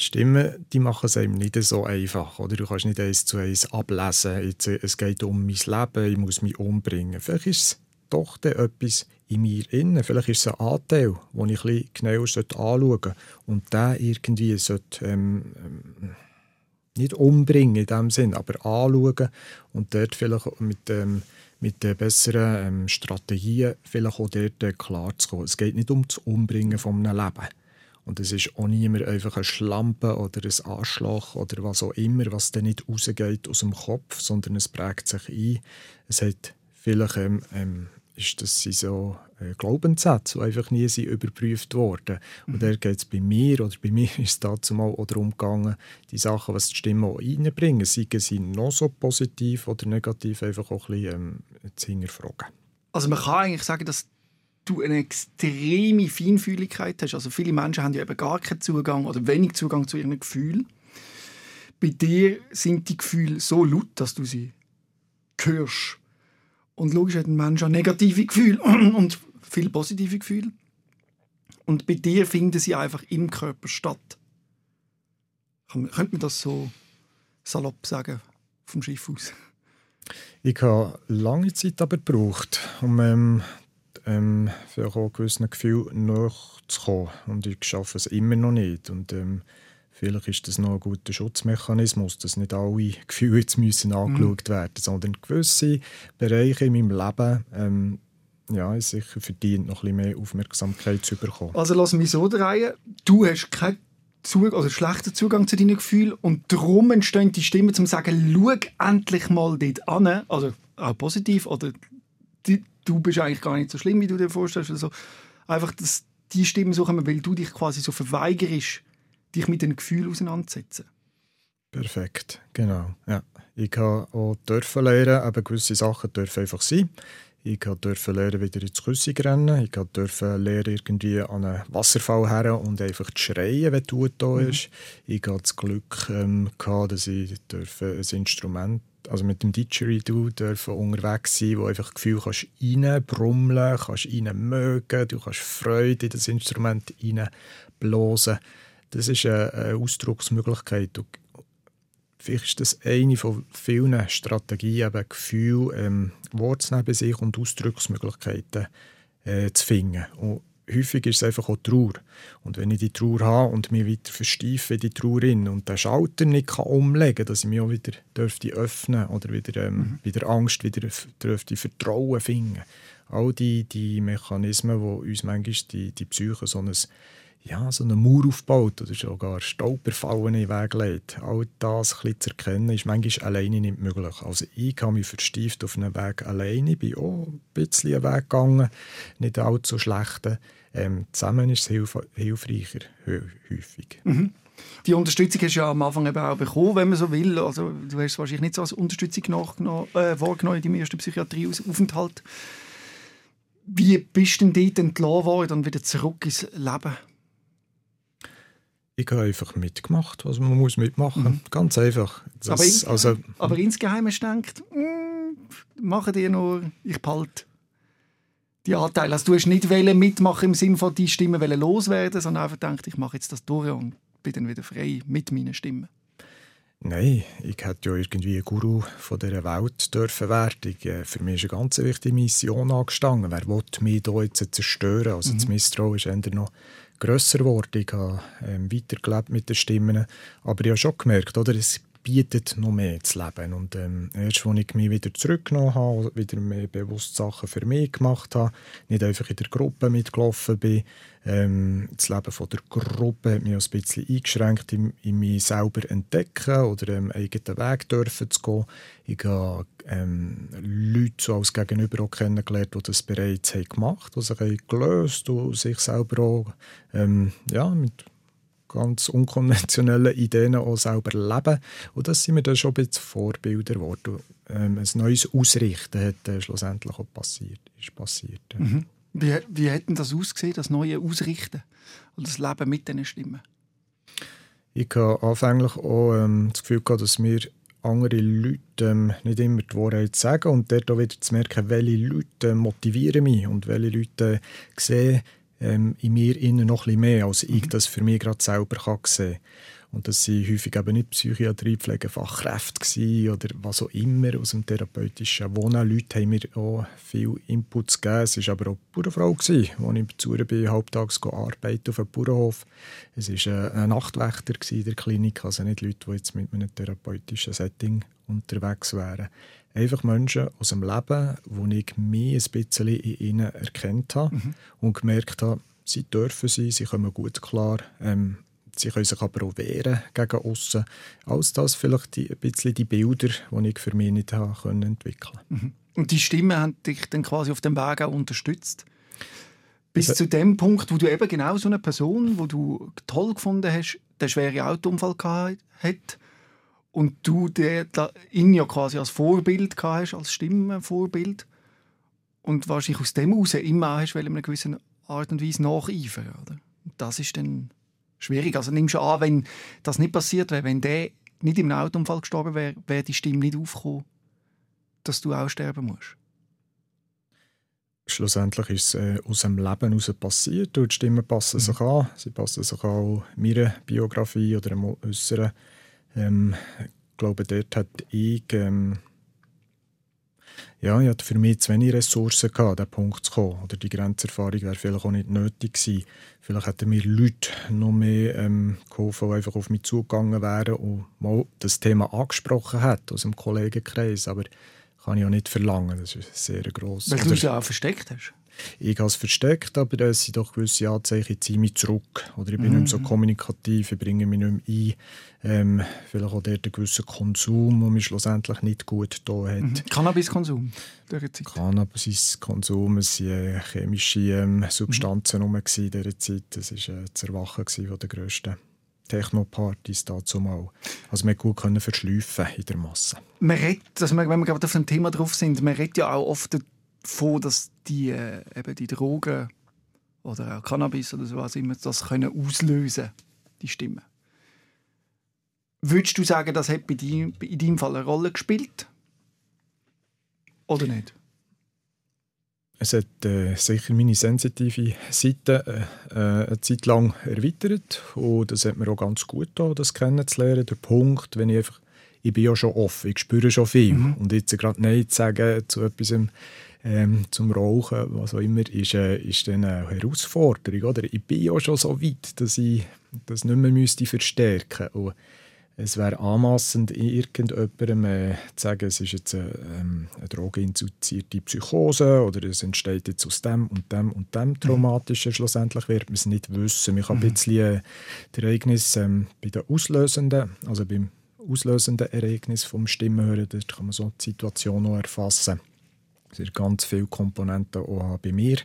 Die Stimmen die machen es einem nicht so einfach. Oder? Du kannst nicht eins zu eins ablesen. Jetzt, es geht um mein Leben, ich muss mich umbringen. Vielleicht ist es doch etwas in mir innen. Vielleicht ist es ein Anteil, den ich ein genauer anschauen sollte und den irgendwie sollte, ähm, ähm, nicht umbringen in dem Sinn, aber anschauen und dort vielleicht mit, ähm, mit den besseren ähm, Strategien vielleicht auch dort äh, klar zu kommen. Es geht nicht um das Umbringen von einem Leben. Und es ist auch niemand einfach ein Schlampe oder ein Anschlag oder was auch immer, was dann nicht rausgeht aus dem Kopf, sondern es prägt sich ein. Es hat vielleicht ähm, ähm, ist, das sind so äh, Glaubenssätze, die einfach nie sind überprüft wurden. Mhm. Und da geht es bei mir, oder bei mir ist es dazu mal auch darum gegangen, die Sachen, was die Stimmen auch reinbringen, seien sie noch so positiv oder negativ, einfach auch ein bisschen ähm, zu hinterfragen. Also man kann eigentlich sagen, dass du eine extreme Feinfühligkeit hast. Also viele Menschen haben ja eben gar keinen Zugang oder wenig Zugang zu ihren Gefühlen. bei dir sind die Gefühle so laut, dass du sie hörst. Und logisch hat ein Mensch auch negative Gefühle und viele positive Gefühle. Und bei dir finden sie einfach im Körper statt. Könnte man das so salopp sagen, vom Schiff aus? Ich habe lange Zeit aber gebraucht, um ähm, ähm, für auch gewissen Gefühl nachzukommen. Und ich schaffe es immer noch nicht. Und ähm, vielleicht ist das noch ein guter Schutzmechanismus, dass nicht alle Gefühle jetzt müssen angeschaut mhm. werden sondern gewisse Bereiche in meinem Leben ähm, ja, sicher verdient, noch ein bisschen mehr Aufmerksamkeit zu bekommen. Also lass mich so drehen. Du hast keinen Zug also schlechten Zugang zu deinen Gefühlen und darum entstehen die Stimmen, zum zu sagen, schau endlich mal dort an, also auch positiv, oder du bist eigentlich gar nicht so schlimm, wie du dir vorstellst. Also einfach, dass die Stimmen so kommen, weil du dich quasi so verweigerst, dich mit den Gefühlen auseinanderzusetzen. Perfekt, genau. Ja. Ich habe auch dürfen lernen, aber gewisse Sachen dürfen einfach sein. Ich durfte lernen, wieder ins Küsse rennen. Ich durfte lernen, irgendwie an einen Wasserfall her und einfach zu schreien, wenn du da mhm. ist. Ich hatte das Glück, ähm, gehabt, dass ich ein Instrument also mit dem Didgeridoo dürfen unterwegs sein, wo einfach das Gefühl kannst reinbrummeln, kannst reinmögen, du kannst Freude in das Instrument reinblasen. Das ist eine, Ausdrucksmöglichkeit. Du vielleicht ist das eine von vielen Strategien, eben Gefühl, ähm, Worte neben sich und Ausdrucksmöglichkeiten äh, zu finden. Und häufig ist es einfach auch Trauer. Und wenn ich die Trauer habe und mich wieder versteife in die Trauer in und den Schalter nicht kann umlegen kann, dass ich mich auch wieder dürfte öffnen oder wieder, ähm, mhm. wieder Angst, wieder dürfte Vertrauen finden. All die, die Mechanismen, die uns manchmal die, die Psyche so ein ja, so einen Mauer aufbaut oder sogar Stolperfallen in den Weg legt. All das ein zu erkennen, ist manchmal alleine nicht möglich. Also ich habe mich verstieft auf einen Weg alleine, bin auch ein bisschen einen Weg gegangen, nicht allzu schlechten. Ähm, zusammen ist es hilf hilfreicher, häufig. Mhm. Die Unterstützung hast du ja am Anfang eben auch bekommen, wenn man so will. Also, du hast es wahrscheinlich nicht so als Unterstützung äh, wahrgenommen in deinem ersten Psychiatrieaufenthalt. Wie bist du denn dort entlassen worden und wieder zurück ins Leben? Ich habe einfach mitgemacht, was man muss mitmachen. Mhm. Ganz einfach. Das, aber, insgeheim, also, aber insgeheim hast du gedacht, mm, mache dir nur, ich behalte die Anteile. Also du hast nicht mitmachen im Sinne von die Stimmen loswerden, sondern einfach gedacht, ich mache jetzt das durch und bin dann wieder frei mit meinen Stimmen. Nein, ich hätte ja irgendwie ein Guru von dieser Welt dürfen werden. Äh, für mich ist eine ganz wichtige Mission angestanden. Wer will mich hier jetzt zerstören? Also mhm. das Misstrauen ist eher noch grösser geworden. Ich habe ähm, weitergelebt mit den Stimmen. Aber ich habe schon gemerkt, oder, es bietet noch mehr zu leben. Und ähm, erst, als ich mich wieder zurückgenommen habe, wieder mehr bewusst Sachen für mich gemacht habe, nicht einfach in der Gruppe mitgelaufen bin, ähm, das Leben von der Gruppe hat mich ein bisschen eingeschränkt, in, in mich selber entdecken oder ähm, eigenen Weg dürfen zu gehen. Ich habe ähm, Leute so als Gegenüber auch kennengelernt, die das bereits haben gemacht haben, die sich gelöst und sich selber auch ähm, ja, mit ganz unkonventionellen Ideen auch selber leben. Und das sind mir dann schon ein bisschen Vorbilder geworden. Ähm, ein neues Ausrichten hat äh, schlussendlich auch passiert, ist passiert. Ja. Mhm. Wie, wie hat denn das ausgesehen, das neue Ausrichten und das Leben mit diesen Stimmen? Ich hatte anfänglich auch ähm, das Gefühl, gehabt, dass mir andere Leute ähm, nicht immer die Wahrheit sagen und dort auch wieder zu merken, welche Leute motivieren mich und welche Leute sehen ähm, in mir innen noch ein bisschen mehr, als ich mhm. das für mich gerade selber kann sehen kann. Und das waren häufig eben nicht Psychiatriepflegefachkräfte oder was auch immer aus dem therapeutischen Wohnen. Leute haben mir auch viel Inputs gegeben. Es war aber auch eine Bauernfrau, als ich in Zürich bin, halbtags arbeiten auf einem Bauernhof. Es war ein Nachtwächter in der Klinik, also nicht Leute, die jetzt mit einem therapeutischen Setting unterwegs wären. Einfach Menschen aus dem Leben, wo ich mich ein bisschen in ihnen erkannt habe mhm. und gemerkt habe, sie dürfen sein, sie kommen gut klar. Ähm, Sie können sich aber auch wehren gegen außen. Alles das vielleicht die, ein bisschen die Bilder, die ich für mich nicht habe können entwickeln mhm. Und die Stimmen haben dich dann quasi auf dem Weg auch unterstützt? Bis also, zu dem Punkt, wo du eben genau so eine Person, wo du toll gefunden hast, der schwere Autounfall hat und du ihn ja quasi als Vorbild hast, als Stimmenvorbild und wahrscheinlich aus dem heraus immer hast, weil in einer gewissen Art und Weise nacheifern, oder? Und das ist dann schwierig. Also nimmst du an, wenn das nicht passiert wäre, wenn der nicht im Autounfall gestorben wäre, wäre die Stimme nicht aufgekommen, dass du auch sterben musst? Schlussendlich ist es äh, aus dem Leben heraus passiert und die Stimmen passen mhm. sich an. Sie passen sich auch meiner Biografie oder äußeren. Ähm, ich glaube, dort hat ich ähm, ja, ich hatte für mich zu wenig Ressourcen gehabt, an diesen Punkt zu kommen. Oder die Grenzerfahrung wäre vielleicht auch nicht nötig gewesen. Vielleicht hätten mir Leute noch mehr ähm, geholfen, die einfach auf mich zugegangen wären und mal das Thema angesprochen hätten aus dem Kollegenkreis. Aber kann ich auch nicht verlangen. Das ist sehr gross. Weil du es ja auch versteckt hast. Ich habe es versteckt, aber es sind doch gewisse Anzeichen, ich ziehe mich zurück. Oder ich bin mhm. nicht mehr so kommunikativ, ich bringe mich nicht mehr ein. Ähm, vielleicht auch dort ein gewisser Konsum, der mich schlussendlich nicht gut da hat. Mhm. Cannabiskonsum? Cannabiskonsum, es waren äh, chemische ähm, Substanzen mhm. in dieser Zeit. Das war äh, das Erwachen von der grössten Techno-Partys dazu mal. Also man gut können verschleifen in der Masse. Man redet, also wenn wir gerade auf dem Thema drauf sind, man redet ja auch oft davon, dass die, äh, eben die Drogen oder auch Cannabis oder so was immer das können auslösen, die Stimme. Würdest du sagen, das hat bei dir, in deinem Fall eine Rolle gespielt? Oder nicht? Es hat äh, sicher meine sensitive Seite äh, äh, eine Zeit lang erweitert und das hat mir auch ganz gut getan, das kennenzulernen. Der Punkt, wenn ich einfach, ich bin ja schon offen, ich spüre schon viel mhm. und jetzt gerade Nein zu sagen zu etwas ähm, zum Rauchen, was auch immer, ist, äh, ist dann eine Herausforderung. Oder? Ich bin ja schon so weit, dass ich das nicht mehr müsste verstärken müsste es wäre anmassend, irgendjemandem äh, zu sagen, es ist jetzt eine, ähm, eine drogeninduzierte Psychose oder es entsteht jetzt aus dem und dem und dem. Traumatischen. Mhm. Schlussendlich wird man es nicht wissen. Man kann mhm. ein bisschen äh, das Ereignis ähm, bei den auslösenden, also beim auslösenden Ereignis vom Stimmenhören, dort kann man so die Situation auch erfassen. Es sind ganz viele Komponenten auch bei mir.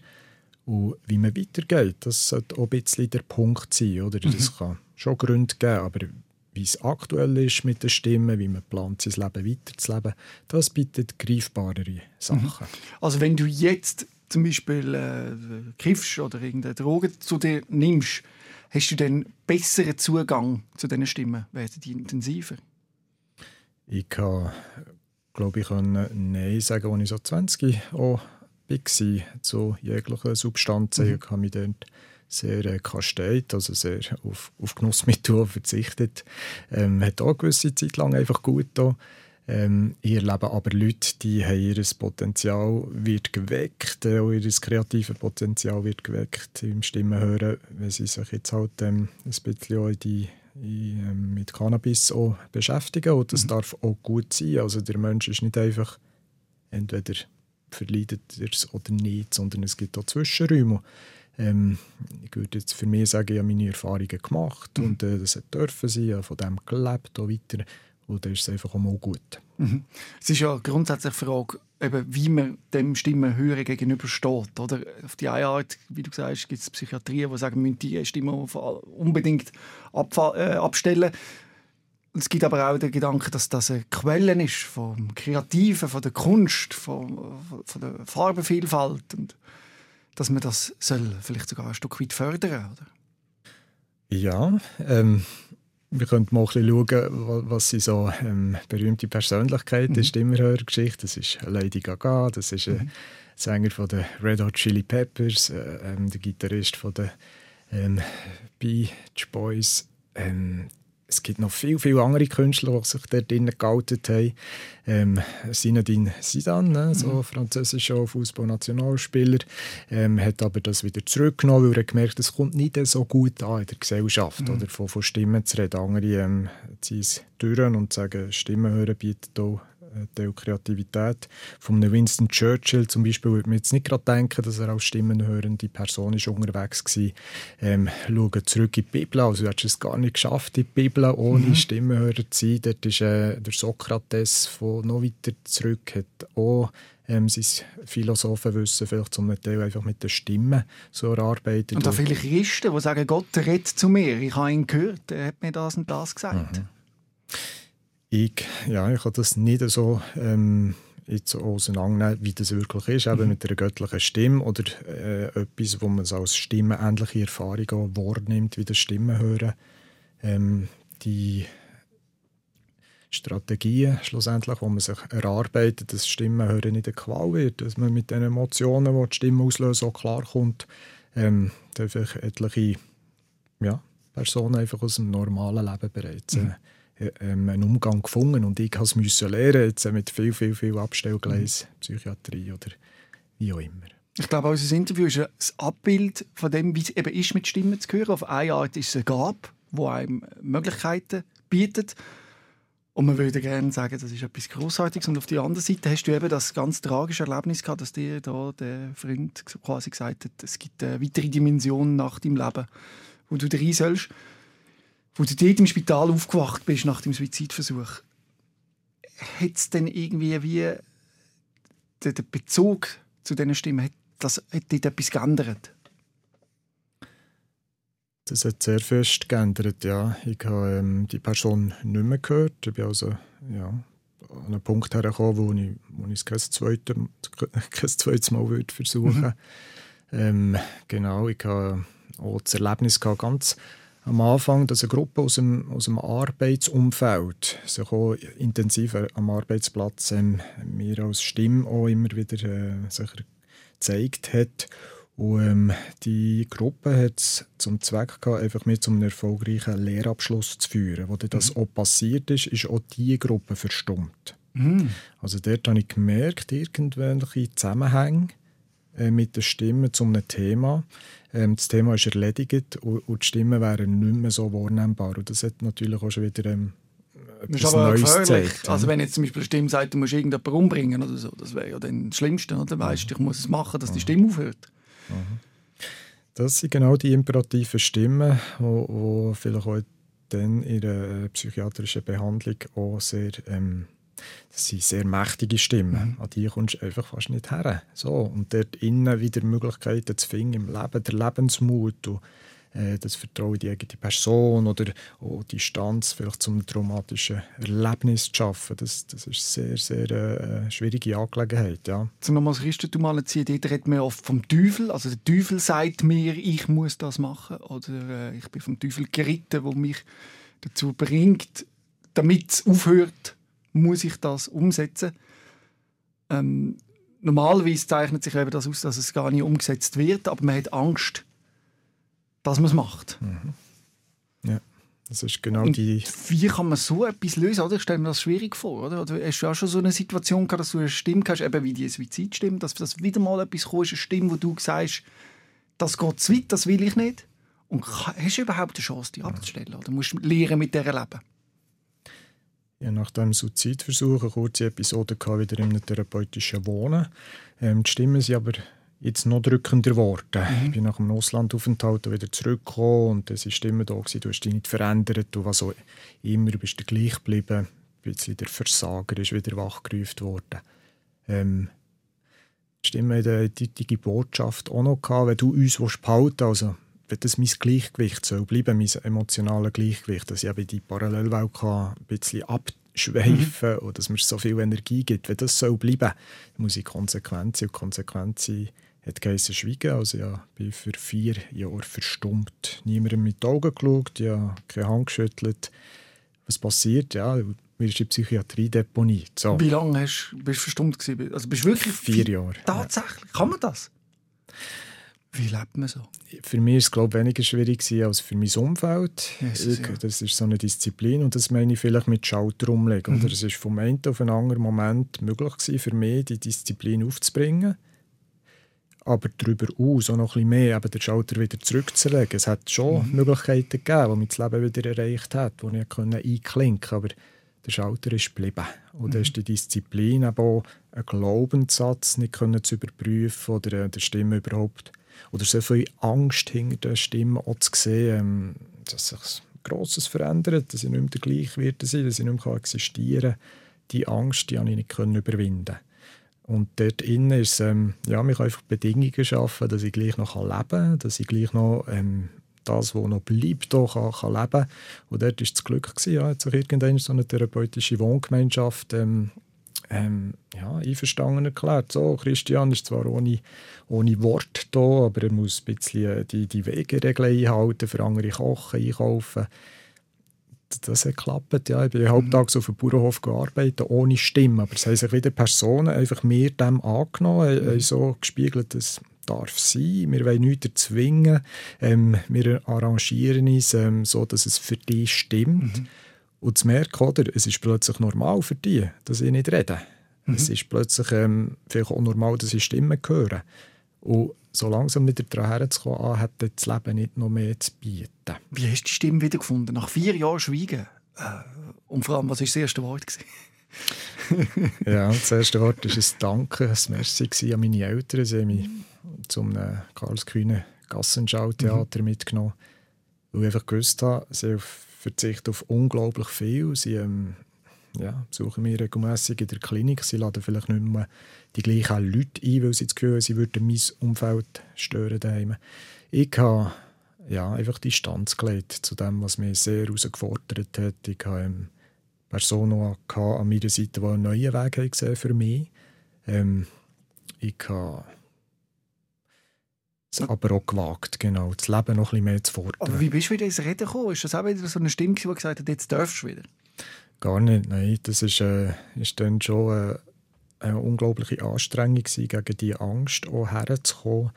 Und wie man weitergeht, das sollte auch ein bisschen der Punkt sein. Oder? Das mhm. kann schon Gründe geben, aber wie es aktuell ist mit den Stimmen, wie man plant, sein Leben weiterzuleben, das bietet greifbarere Sachen. Mhm. Also wenn du jetzt zum Beispiel äh, kiffst oder irgendeine Droge zu dir nimmst, hast du dann besseren Zugang zu diesen Stimmen? Werden die intensiver? Ich kann, glaube ich, Nein sagen, als ich so 20 auch war, zu jeglichen Substanzen. Mhm. Ich habe mich dort sehr äh, kasteit, also sehr auf, auf Genussmittel verzichtet. Ähm, hat auch eine gewisse Zeit lang einfach gut da. Ähm, ich erlebe aber Leute, die haben ihr Potenzial wird geweckt, äh, ihr kreatives Potenzial wird geweckt im Stimmenhören, wenn sie sich jetzt halt ähm, ein bisschen auch die, in, ähm, mit Cannabis auch beschäftigen und das mhm. darf auch gut sein. Also der Mensch ist nicht einfach entweder verleidet er es oder nicht, sondern es gibt auch Zwischenräume. Ähm, ich würde jetzt für mich sagen, ich habe meine Erfahrungen gemacht mhm. und äh, das dürfen sie, ich habe von dem gelebt auch weiter und dann ist es einfach auch mal gut. Mhm. Es ist ja grundsätzlich die Frage, eben, wie man dem Stimmenhören gegenübersteht. Oder auf die eine Art, wie du sagst, gibt es Psychiatrien, die sagen, müssen die Stimme unbedingt äh, abstellen. Es gibt aber auch den Gedanken, dass das eine Quelle ist vom Kreativen, von der Kunst, von, von der Farbenvielfalt. Und dass man das soll vielleicht sogar ein Stück weit fördern oder? Ja, ähm, wir können mal ein bisschen schauen, was sie so ähm, berühmte Persönlichkeiten mhm. Stimmerhörergeschichte. Das ist Lady Gaga, das ist ein mhm. Sänger von den Red Hot Chili Peppers, äh, ähm, der Gitarrist von den ähm, Beach Boys, ähm, es gibt noch viele, viele andere Künstler, die sich dort drinnen gehalten haben. Ähm, Zinedine Zidane, ne, so mhm. französischer Fußballnationalspieler, ähm, hat aber das wieder zurückgenommen, weil er gemerkt es kommt nicht so gut an in der Gesellschaft, mhm. oder von, von Stimmen zu reden. Andere ähm, ziehen es durch und sagen, Stimmen hören bietet auch Teil Kreativität. Von Winston Churchill zum Beispiel würde man jetzt nicht gerade denken, dass er als stimmenhörende Person ist unterwegs war. Ähm, schauen zurück in die Bibel, also du hättest es gar nicht geschafft, in die Bibel ohne mhm. Stimmenhörer zu sein. Dort ist äh, der Sokrates von noch weiter zurück, hat auch ähm, sein Philosophenwissen vielleicht zum Teil einfach mit der Stimme so erarbeitet. Und da viele Christen, die sagen, Gott redet zu mir, ich habe ihn gehört, er hat mir das und das gesagt. Mhm ich, ja, ich habe das nicht so ähm, jetzt auseinandernehmen, wie das wirklich ist, eben mhm. mit einer göttlichen Stimme oder äh, etwas, wo man als stimmenähnliche Erfahrung auch wahrnimmt, wie das Stimmen hören. Ähm, die Strategien schlussendlich, wo man sich erarbeitet, dass Stimmen hören in der Qual wird, dass man mit den Emotionen, die die Stimme auslösen, auch klarkommt. Ähm, da etliche ja, Personen einfach aus dem normalen Leben bereits mhm. äh, ähm, einen Umgang gefunden und ich musste es lernen, jetzt mit viel, viel, viel Abstellgleis, mhm. Psychiatrie oder wie auch immer. Ich glaube, unser Interview ist ein Abbild von dem, wie es eben ist, mit Stimmen zu hören. Auf eine Art ist es ein Gab, wo einem Möglichkeiten bietet. Und man würde gerne sagen, das ist etwas Großartiges. Und auf der anderen Seite hast du eben das ganz tragische Erlebnis gehabt, dass dir da der Freund quasi gesagt hat, es gibt eine weitere Dimension nach deinem Leben, wo du rein sollst. Wo du dort im Spital aufgewacht bist nach dem Suizidversuch. Hat es denn irgendwie wie der Bezug zu diesen Stimmen, hat das hat dort etwas geändert? Das hat sehr fest geändert, ja. Ich habe ähm, die Person nicht mehr gehört. Ich bin also ja, an einen Punkt hergekommen, wo ich, wo ich es kein, zweites, kein zweites Mal würde versuchen mhm. ähm, Genau, ich hatte auch das Erlebnis gehabt, ganz am Anfang, dass eine Gruppe aus dem, aus dem Arbeitsumfeld sich auch intensiv am Arbeitsplatz ähm, mir als Stimme auch immer wieder äh, sich gezeigt hat und ähm, die Gruppe hat zum Zweck gehabt, einfach mit zum erfolgreichen Lehrabschluss zu führen. Wo das mhm. auch passiert ist, ist auch diese Gruppe verstummt. Mhm. Also dort habe ich gemerkt, irgendwelche Zusammenhänge mit den Stimmen zu einem Thema. Ähm, das Thema ist erledigt und, die Stimmen wären nicht mehr so wahrnehmbar. Und das hat natürlich auch schon wieder ähm, das ist aber Neues gefährlich. Zeigt, also wenn jetzt zum Beispiel eine Stimme sagt, du musst irgendjemanden umbringen oder so, das wäre ja dann das Schlimmste. Oder? Weißt, ich muss es machen, dass die Stimme aufhört. Das sind genau die imperativen Stimmen, die vielleicht auch dann in der psychiatrischen Behandlung auch sehr, ähm, das sind sehr mächtige Stimmen. Mhm. An die kommst du einfach fast nicht her. So, und dort innen wieder Möglichkeiten zu finden im Leben, der Lebensmut und äh, das Vertrauen in die eigene Person oder auch Distanz vielleicht zum traumatischen Erlebnis zu schaffen. Das, das ist eine sehr, sehr äh, schwierige Angelegenheit. Ja. Also nochmal das Christentum anziehen, dort redet man oft vom Teufel. Also der Teufel sagt mir, ich muss das machen oder äh, ich bin vom Teufel geritten, wo mich dazu bringt, damit es aufhört, muss ich das umsetzen. Ähm, normalerweise zeichnet sich eben das aus, dass es gar nicht umgesetzt wird, aber man hat Angst, dass man es macht. Mhm. Ja, das ist genau Und die... Wie kann man so etwas lösen? Oder? Ich stelle mir das schwierig vor. Oder? oder hast du auch schon so eine Situation gehabt, dass du eine Stimme hast, eben wie die Suizidstimme, dass das wieder mal etwas kommt, eine Stimme, wo du sagst, das geht zu weit, das will ich nicht. Und hast du überhaupt eine Chance, die abzustellen? Oder musst du lernen, mit der leben? Ja, nach dem Suizidversuch eine kurze Episode wieder in einem therapeutischen Wohnen. Ähm, die Stimmen sind aber jetzt noch drückender geworden. Mhm. Ich bin nach dem Auslandaufenthalt wieder zurückgekommen und es war Stimme da, gewesen, du hast dich nicht verändert und was auch immer, du bist gleich geblieben. Ein bisschen der Versager ist wieder wachgerufen worden. Ähm, die Stimme hat eine deutliche Botschaft auch noch gehabt, wenn du uns behalten willst, also wenn das mein Gleichgewicht soll bleiben, mein emotionales Gleichgewicht, dass ich eben die Parallelwelt kann, ein bisschen abschweifen mhm. oder dass mir so viel Energie gibt, wenn das soll bleiben, muss ich konsequent sein und konsequent sein hat geheißen schweigen. Also ja, bin für vier Jahre verstummt. Niemandem mit den Augen geschaut, ja, keine Hand geschüttelt. Was passiert? Ja, mir ist die Psychiatrie deponiert. So. Wie lange hast, bist du verstummt gewesen? Also bist du wirklich vier Jahre? Tatsächlich? Ja. Kann man das? Wie lebt man so? Für mich war es glaube ich, weniger schwierig als für mein Umfeld. Jesus, ich, das ist so eine Disziplin und das meine ich vielleicht mit Schalter umlegen. Mhm. Oder es war vom einen auf einen anderen Moment möglich gewesen, für mich, die Disziplin aufzubringen aber darüber aus auch noch ein bisschen mehr eben den Schalter wieder zurückzulegen. Es hat schon mhm. Möglichkeiten gegeben, die das Leben wieder erreicht hat, wo ich einklinken konnte, aber der Schalter ist geblieben. Und mhm. ist die Disziplin, aber auch einen Glaubenssatz nicht können zu überprüfen oder äh, der Stimme überhaupt, oder so viel Angst hinter der Stimme auch zu sehen, ähm, dass sich Grosses verändert, dass ich nicht mehr der gleich werde dass ich nicht mehr existieren kann. Die Angst, die ich nicht überwinden. Und dort innen ist ähm, ja, ich kann einfach Bedingungen schaffen, dass ich gleich noch leben kann, dass ich gleich noch ähm, das, was noch bleibt, auch kann, kann leben Und dort war das Glück, gewesen, ja, hat sich irgendwann so eine therapeutische Wohngemeinschaft ähm, ähm, ja, einverstanden erklärt. So, Christian ist zwar ohne, ohne Wort da, aber er muss ein bisschen die, die Wegeregeln einhalten, für andere kochen, einkaufen das hat geklappt. Ja, ich bin mhm. halbtags auf dem Bauernhof gearbeitet, ohne Stimme. Aber es haben sich wieder Personen einfach mehr dem angenommen, mhm. so gespiegelt, dass darf sein. Wir wollen nichts erzwingen. Ähm, wir arrangieren uns ähm, so, dass es für dich stimmt. Mhm. Und zu merken, oder, es ist plötzlich normal für dich, dass ich nicht rede. Mhm. Es ist plötzlich ähm, vielleicht auch normal, dass ich Stimmen höre. Und so langsam wieder daran herzukommen, ah, hat das Leben nicht noch mehr zu bieten. Wie hast du die Stimme wiedergefunden? Nach vier Jahren Schweigen? Äh, und vor allem, was war das erste Wort? ja, das erste Wort war ein Danke, ein Merci an meine Eltern. Sie haben mich zum Karlskühne Gassenschau-Theater mhm. mitgenommen, weil ich einfach gewusst habe, sie verzichten auf unglaublich viel. Sie ähm, ja, besuchen mich regelmässig in der Klinik. Sie laden vielleicht nicht mehr die gleichen Leute ein, weil sie das Gefühl haben, sie würden mein Umfeld stören daheim. Ich habe ja, einfach Distanz gelegt zu dem, was mich sehr herausgefordert hat. Ich habe ähm, Personen an meiner Seite, die einen neuen Weg gesehen für mich. Ähm, ich habe aber auch gewagt, genau, das Leben noch ein bisschen mehr zu fordern. Aber wie bist du wieder ins Reden gekommen? Ist das auch wieder so eine Stimme, die gesagt hat, jetzt darfst du wieder? Gar nicht, nein. Das ist, äh, ist dann schon äh, eine unglaubliche Anstrengung gewesen, gegen die Angst auch herzukommen,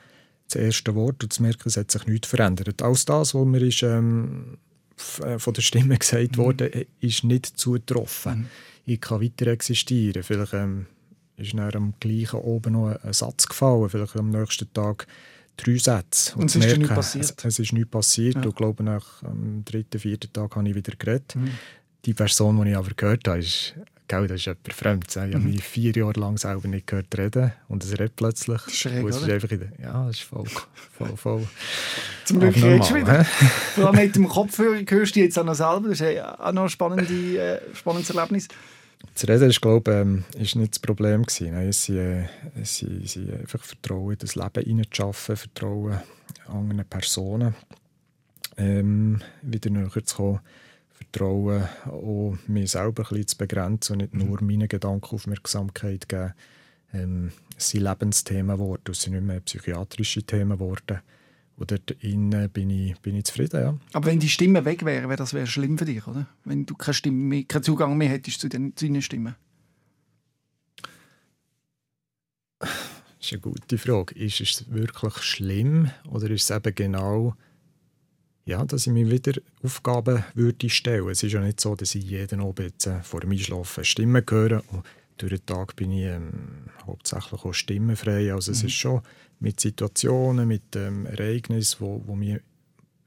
das erste Wort und zu merken, es hat sich nichts verändert. Alles das, was mir ist, ähm, äh, von der Stimme gesagt mhm. wurde, äh, ist nicht zugetroffen. Mhm. Ich kann weiter existieren. Vielleicht ähm, ist nach am gleichen oben noch ein Satz gefallen, vielleicht am nächsten Tag drei Sätze. Und, und es ist merken, nichts passiert? Es, es, ist nichts passiert. Ja. Und ich glaube, nach dem dritten, vierten Tag habe ich wieder geredet. Mhm. Die Person, die ich aber gehört habe, ist, gell, das ist jemand Fremdes. Ich habe mhm. mich vier Jahre lang selber nicht gehört reden und es redet plötzlich. Schräg, oder? Ist einfach der, ja, das ist voll, voll, voll Zum Glück redest du wieder. Vor allem mit dem Kopfhörer hörst du jetzt auch noch selber. Das ist auch noch ein spannende, äh, spannendes Erlebnis. Das Reden ist, glaube ähm, ist nicht das Problem gewesen. Nein, sie, äh, sie, sie einfach Vertrauen in das Leben hineinzuschaffen, Vertrauen anderen Personen ähm, wieder näher zu kommen, Vertrauen auch mir selber ein bisschen zu begrenzen und nicht mhm. nur meinen Gedanken Aufmerksamkeit geben. Ähm, es sind Lebensthemen geworden, es sind nicht mehr psychiatrische Themen geworden. Und dort innen bin ich, bin ich zufrieden, ja. Aber wenn die Stimme weg wäre, wäre das wäre schlimm für dich, oder? Wenn du keine Stimme mehr, keinen Zugang mehr hättest zu deinen Stimmen. Das ist eine gute Frage. Ist es wirklich schlimm oder ist es eben genau, ja, dass ich mir wieder Aufgaben würde stellen? Es ist ja nicht so, dass ich jeden Abend äh, vor dem Einschlafen Stimmen höre und durch den Tag bin ich ähm, hauptsächlich auch stimmenfrei. Also mhm. es ist schon mit Situationen, mit ähm, Ereignissen, wo, wo mich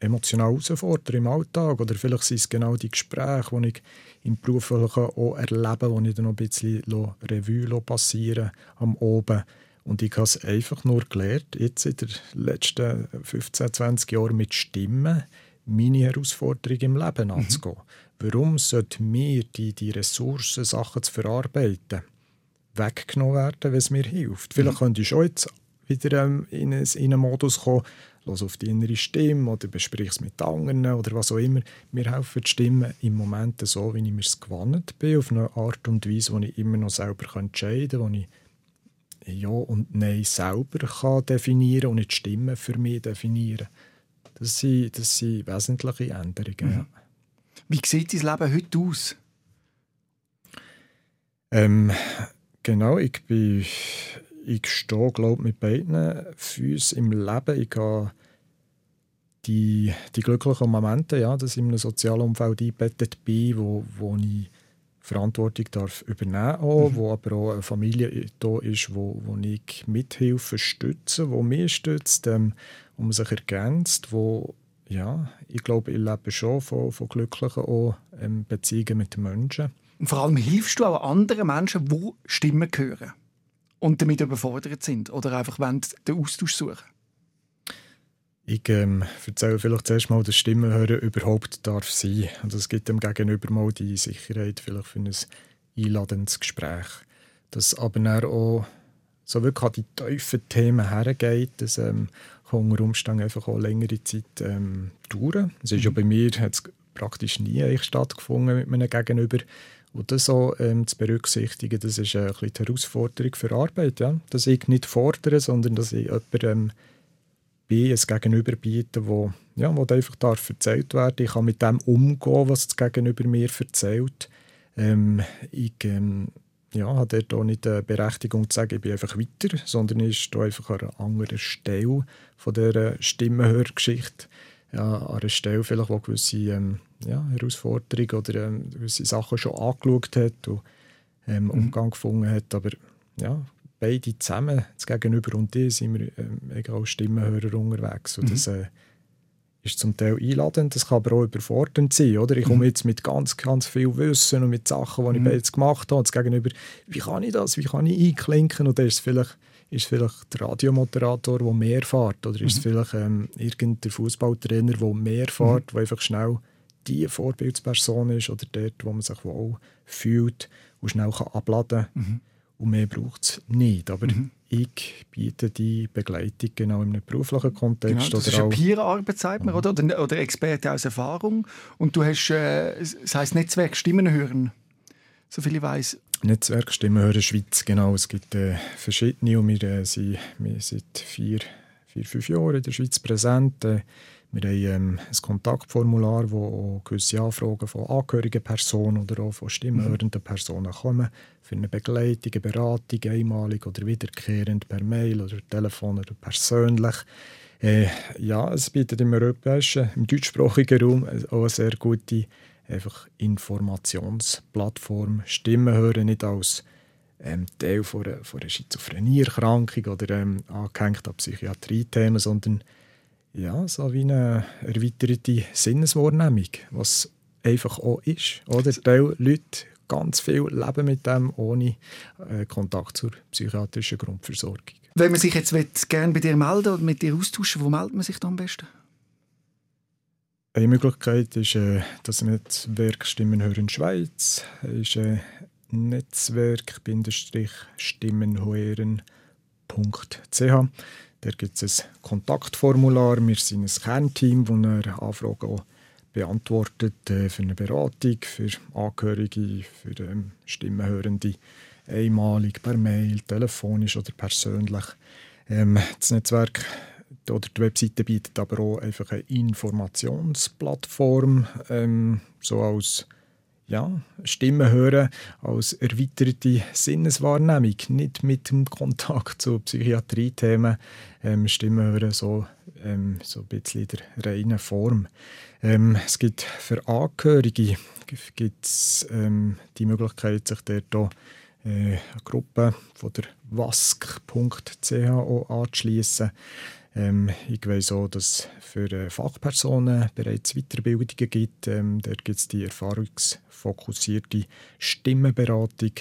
emotional herausfordern im Alltag. Oder vielleicht sind es genau die Gespräche, die ich im Beruflichen auch erlebe, wo ich dann noch ein bisschen Revue passieren am Oben. Und ich habe es einfach nur gelernt, jetzt in den letzten 15, 20 Jahren mit Stimmen, meine Herausforderung im Leben mhm. anzugehen. Warum sollte mir die, die Ressourcen, Sachen zu verarbeiten, weggenommen werden, wenn es mir hilft? Vielleicht mhm. könnte ich schon jetzt wieder ähm, in, einen, in einen Modus kommen, los auf die innere Stimme oder besprich es mit anderen oder was auch immer. Mir helfen die Stimmen im Moment so, wie ich mir es gewohnt bin, auf eine Art und Weise, wo ich immer noch selber entscheiden kann, wo ich Ja und Nein selber kann definieren und nicht die Stimmen für mich definieren. Das sind, das sind wesentliche Änderungen. Mhm. Ja. Wie sieht dein Leben heute aus? Ähm, genau, ich bin ich stehe, glaube mit beiden Füßen im Leben. Ich habe die, die glücklichen Momente, ja, dass ich in einem sozialen Umfeld eingebettet bin, wo, wo ich Verantwortung darf übernehmen darf, mhm. wo aber auch eine Familie da ist, wo, wo ich mithilfe, stütze, wo mich stützt, ähm, man sich ergänzt, wo ja, ich glaube, ich lebe schon von, von glücklichen auch, ähm, Beziehungen mit Menschen. Und vor allem hilfst du auch anderen Menschen, die Stimmen hören und damit überfordert sind oder einfach wollen den Austausch suchen? Ich ähm, erzähle vielleicht zuerst mal, dass Stimmenhören überhaupt darf sein. Und es gibt dem Gegenüber mal die Sicherheit vielleicht für ein einladendes Gespräch. Dass aber dann auch so wirklich an die tiefen Themen hergeht, dass ähm, unter Umständen einfach auch längere Zeit ähm, dauern. Es ist ja mhm. bei mir hat's praktisch nie eigentlich stattgefunden mit meinem Gegenüber. Und das so ähm, zu berücksichtigen, das ist ein die Herausforderung für Arbeit. Ja? Dass ich nicht fordere, sondern dass ich jemanden ähm, B ein Gegenüber bieten, wo, ja, wo einfach darf erzählt werden. Ich kann mit dem umgehen, was das Gegenüber mir erzählt. Ähm, ich ähm, ja, habe dort auch nicht die Berechtigung zu sagen, ich bin einfach weiter, sondern ist da einfach an einer anderen Stelle von dieser Stimmenhörgeschichte. Ja, an einer Stelle vielleicht, wo gewisse ähm, ja, Herausforderungen oder ähm, gewisse Sachen schon angeschaut hat und ähm, mhm. Umgang gefunden hat. Aber ja, beide zusammen, das Gegenüber und die, sind wir ähm, als Stimmenhörer unterwegs. Und mhm. das äh, ist zum Teil einladend, das kann aber auch überfordernd sein. Oder? Ich komme mhm. jetzt mit ganz, ganz viel Wissen und mit Sachen, die ich mhm. jetzt gemacht habe, und das Gegenüber, wie kann ich das, wie kann ich einklinken? Und dann ist es vielleicht, ist vielleicht der Radiomoderator, der mehr fährt, oder ist es mhm. vielleicht ähm, irgendein Fußballtrainer, der mehr fährt, mhm. der einfach schnell die Vorbildsperson ist oder dort, wo man sich wohl fühlt und schnell kann abladen kann. Mhm. Und mehr braucht es nicht. Aber mhm. Ich biete die Begleitung genau in einem beruflichen Kontext. Genau, das oder ist eine Peer-Arbeit, sagt man, mhm. oder? oder? Oder Experte aus Erfahrung. Und du hast, äh, das heisst Netzwerk Stimmen hören, soviel ich weiß. Netzwerk Stimmen hören Schweiz, genau. Es gibt äh, verschiedene und wir äh, sind, wir sind vier, vier, fünf Jahre in der Schweiz präsent. Äh, wir haben ähm, ein Kontaktformular, wo gewisse Anfragen von angehörigen Personen oder auch von stimmhörenden Personen kommen, für eine Begleitung, eine Beratung, einmalig oder wiederkehrend per Mail oder Telefon oder persönlich. Äh, ja, es bietet im europäischen, im deutschsprachigen Raum auch eine sehr gute einfach Informationsplattform. Stimmen hören nicht als ähm, Teil von einer, von einer Schizophrenieerkrankung oder ähm, Psychiatrie-Themen, sondern ja, so wie eine erweiterte Sinneswahrnehmung, was einfach auch ist. Oder? Teil Leute ganz viel leben mit dem ohne äh, Kontakt zur psychiatrischen Grundversorgung. Wenn man sich jetzt gerne bei dir melden und mit dir austauschen wo meldet man sich dann am besten? Eine Möglichkeit ist äh, das Netzwerk Stimmenhören Schweiz. ist äh, Netzwerk-Stimmenhören.ch. Da gibt es ein Kontaktformular. Wir sind ein Kernteam, das eine Anfrage auch beantwortet äh, für eine Beratung, für Angehörige, für ähm, Stimmenhörende, einmalig per Mail, telefonisch oder persönlich. Ähm, das Netzwerk oder die Webseite bietet aber auch einfach eine Informationsplattform, ähm, so als ja, Stimmen hören als erweiterte Sinneswahrnehmung, nicht mit dem Kontakt zu Psychiatrie-Themen. Ähm, Stimmen hören so, ähm, so ein bisschen in der reinen Form. Ähm, es gibt für Angehörige gibt's, ähm, die Möglichkeit, sich dort auch, äh, eine Gruppe von der wask.ch anzuschließen. Ähm, ich weiß auch, dass es für äh, Fachpersonen bereits Weiterbildungen gibt. Ähm, dort gibt es die erfahrungsfokussierte Stimmenberatung,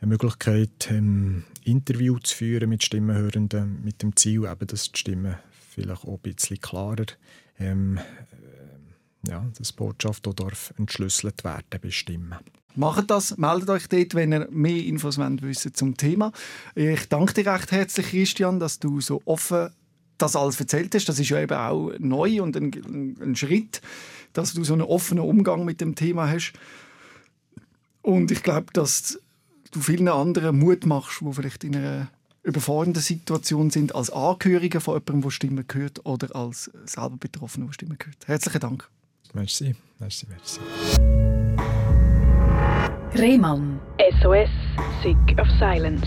eine Möglichkeit, ähm, Interview zu führen mit Stimmenhörenden, mit dem Ziel, eben, dass die Stimme vielleicht auch ein bisschen klarer ähm, äh, ja, dass Botschaft auch darf entschlüsselt werden bei Stimmen. Macht das, meldet euch dort, wenn ihr mehr Infos wollt wissen zum Thema. Ich danke dir recht herzlich, Christian, dass du so offen das alles erzählt hast. Das ist ja eben auch neu und ein, ein Schritt, dass du so einen offenen Umgang mit dem Thema hast. Und ich glaube, dass du vielen anderen Mut machst, die vielleicht in einer überfordernden Situation sind, als Angehörige von jemandem, der Stimmen hört, oder als selber Betroffener, der Stimmen hört. Herzlichen Dank. Merci, merci, merci. Rehmann. SOS, Sick of Silence.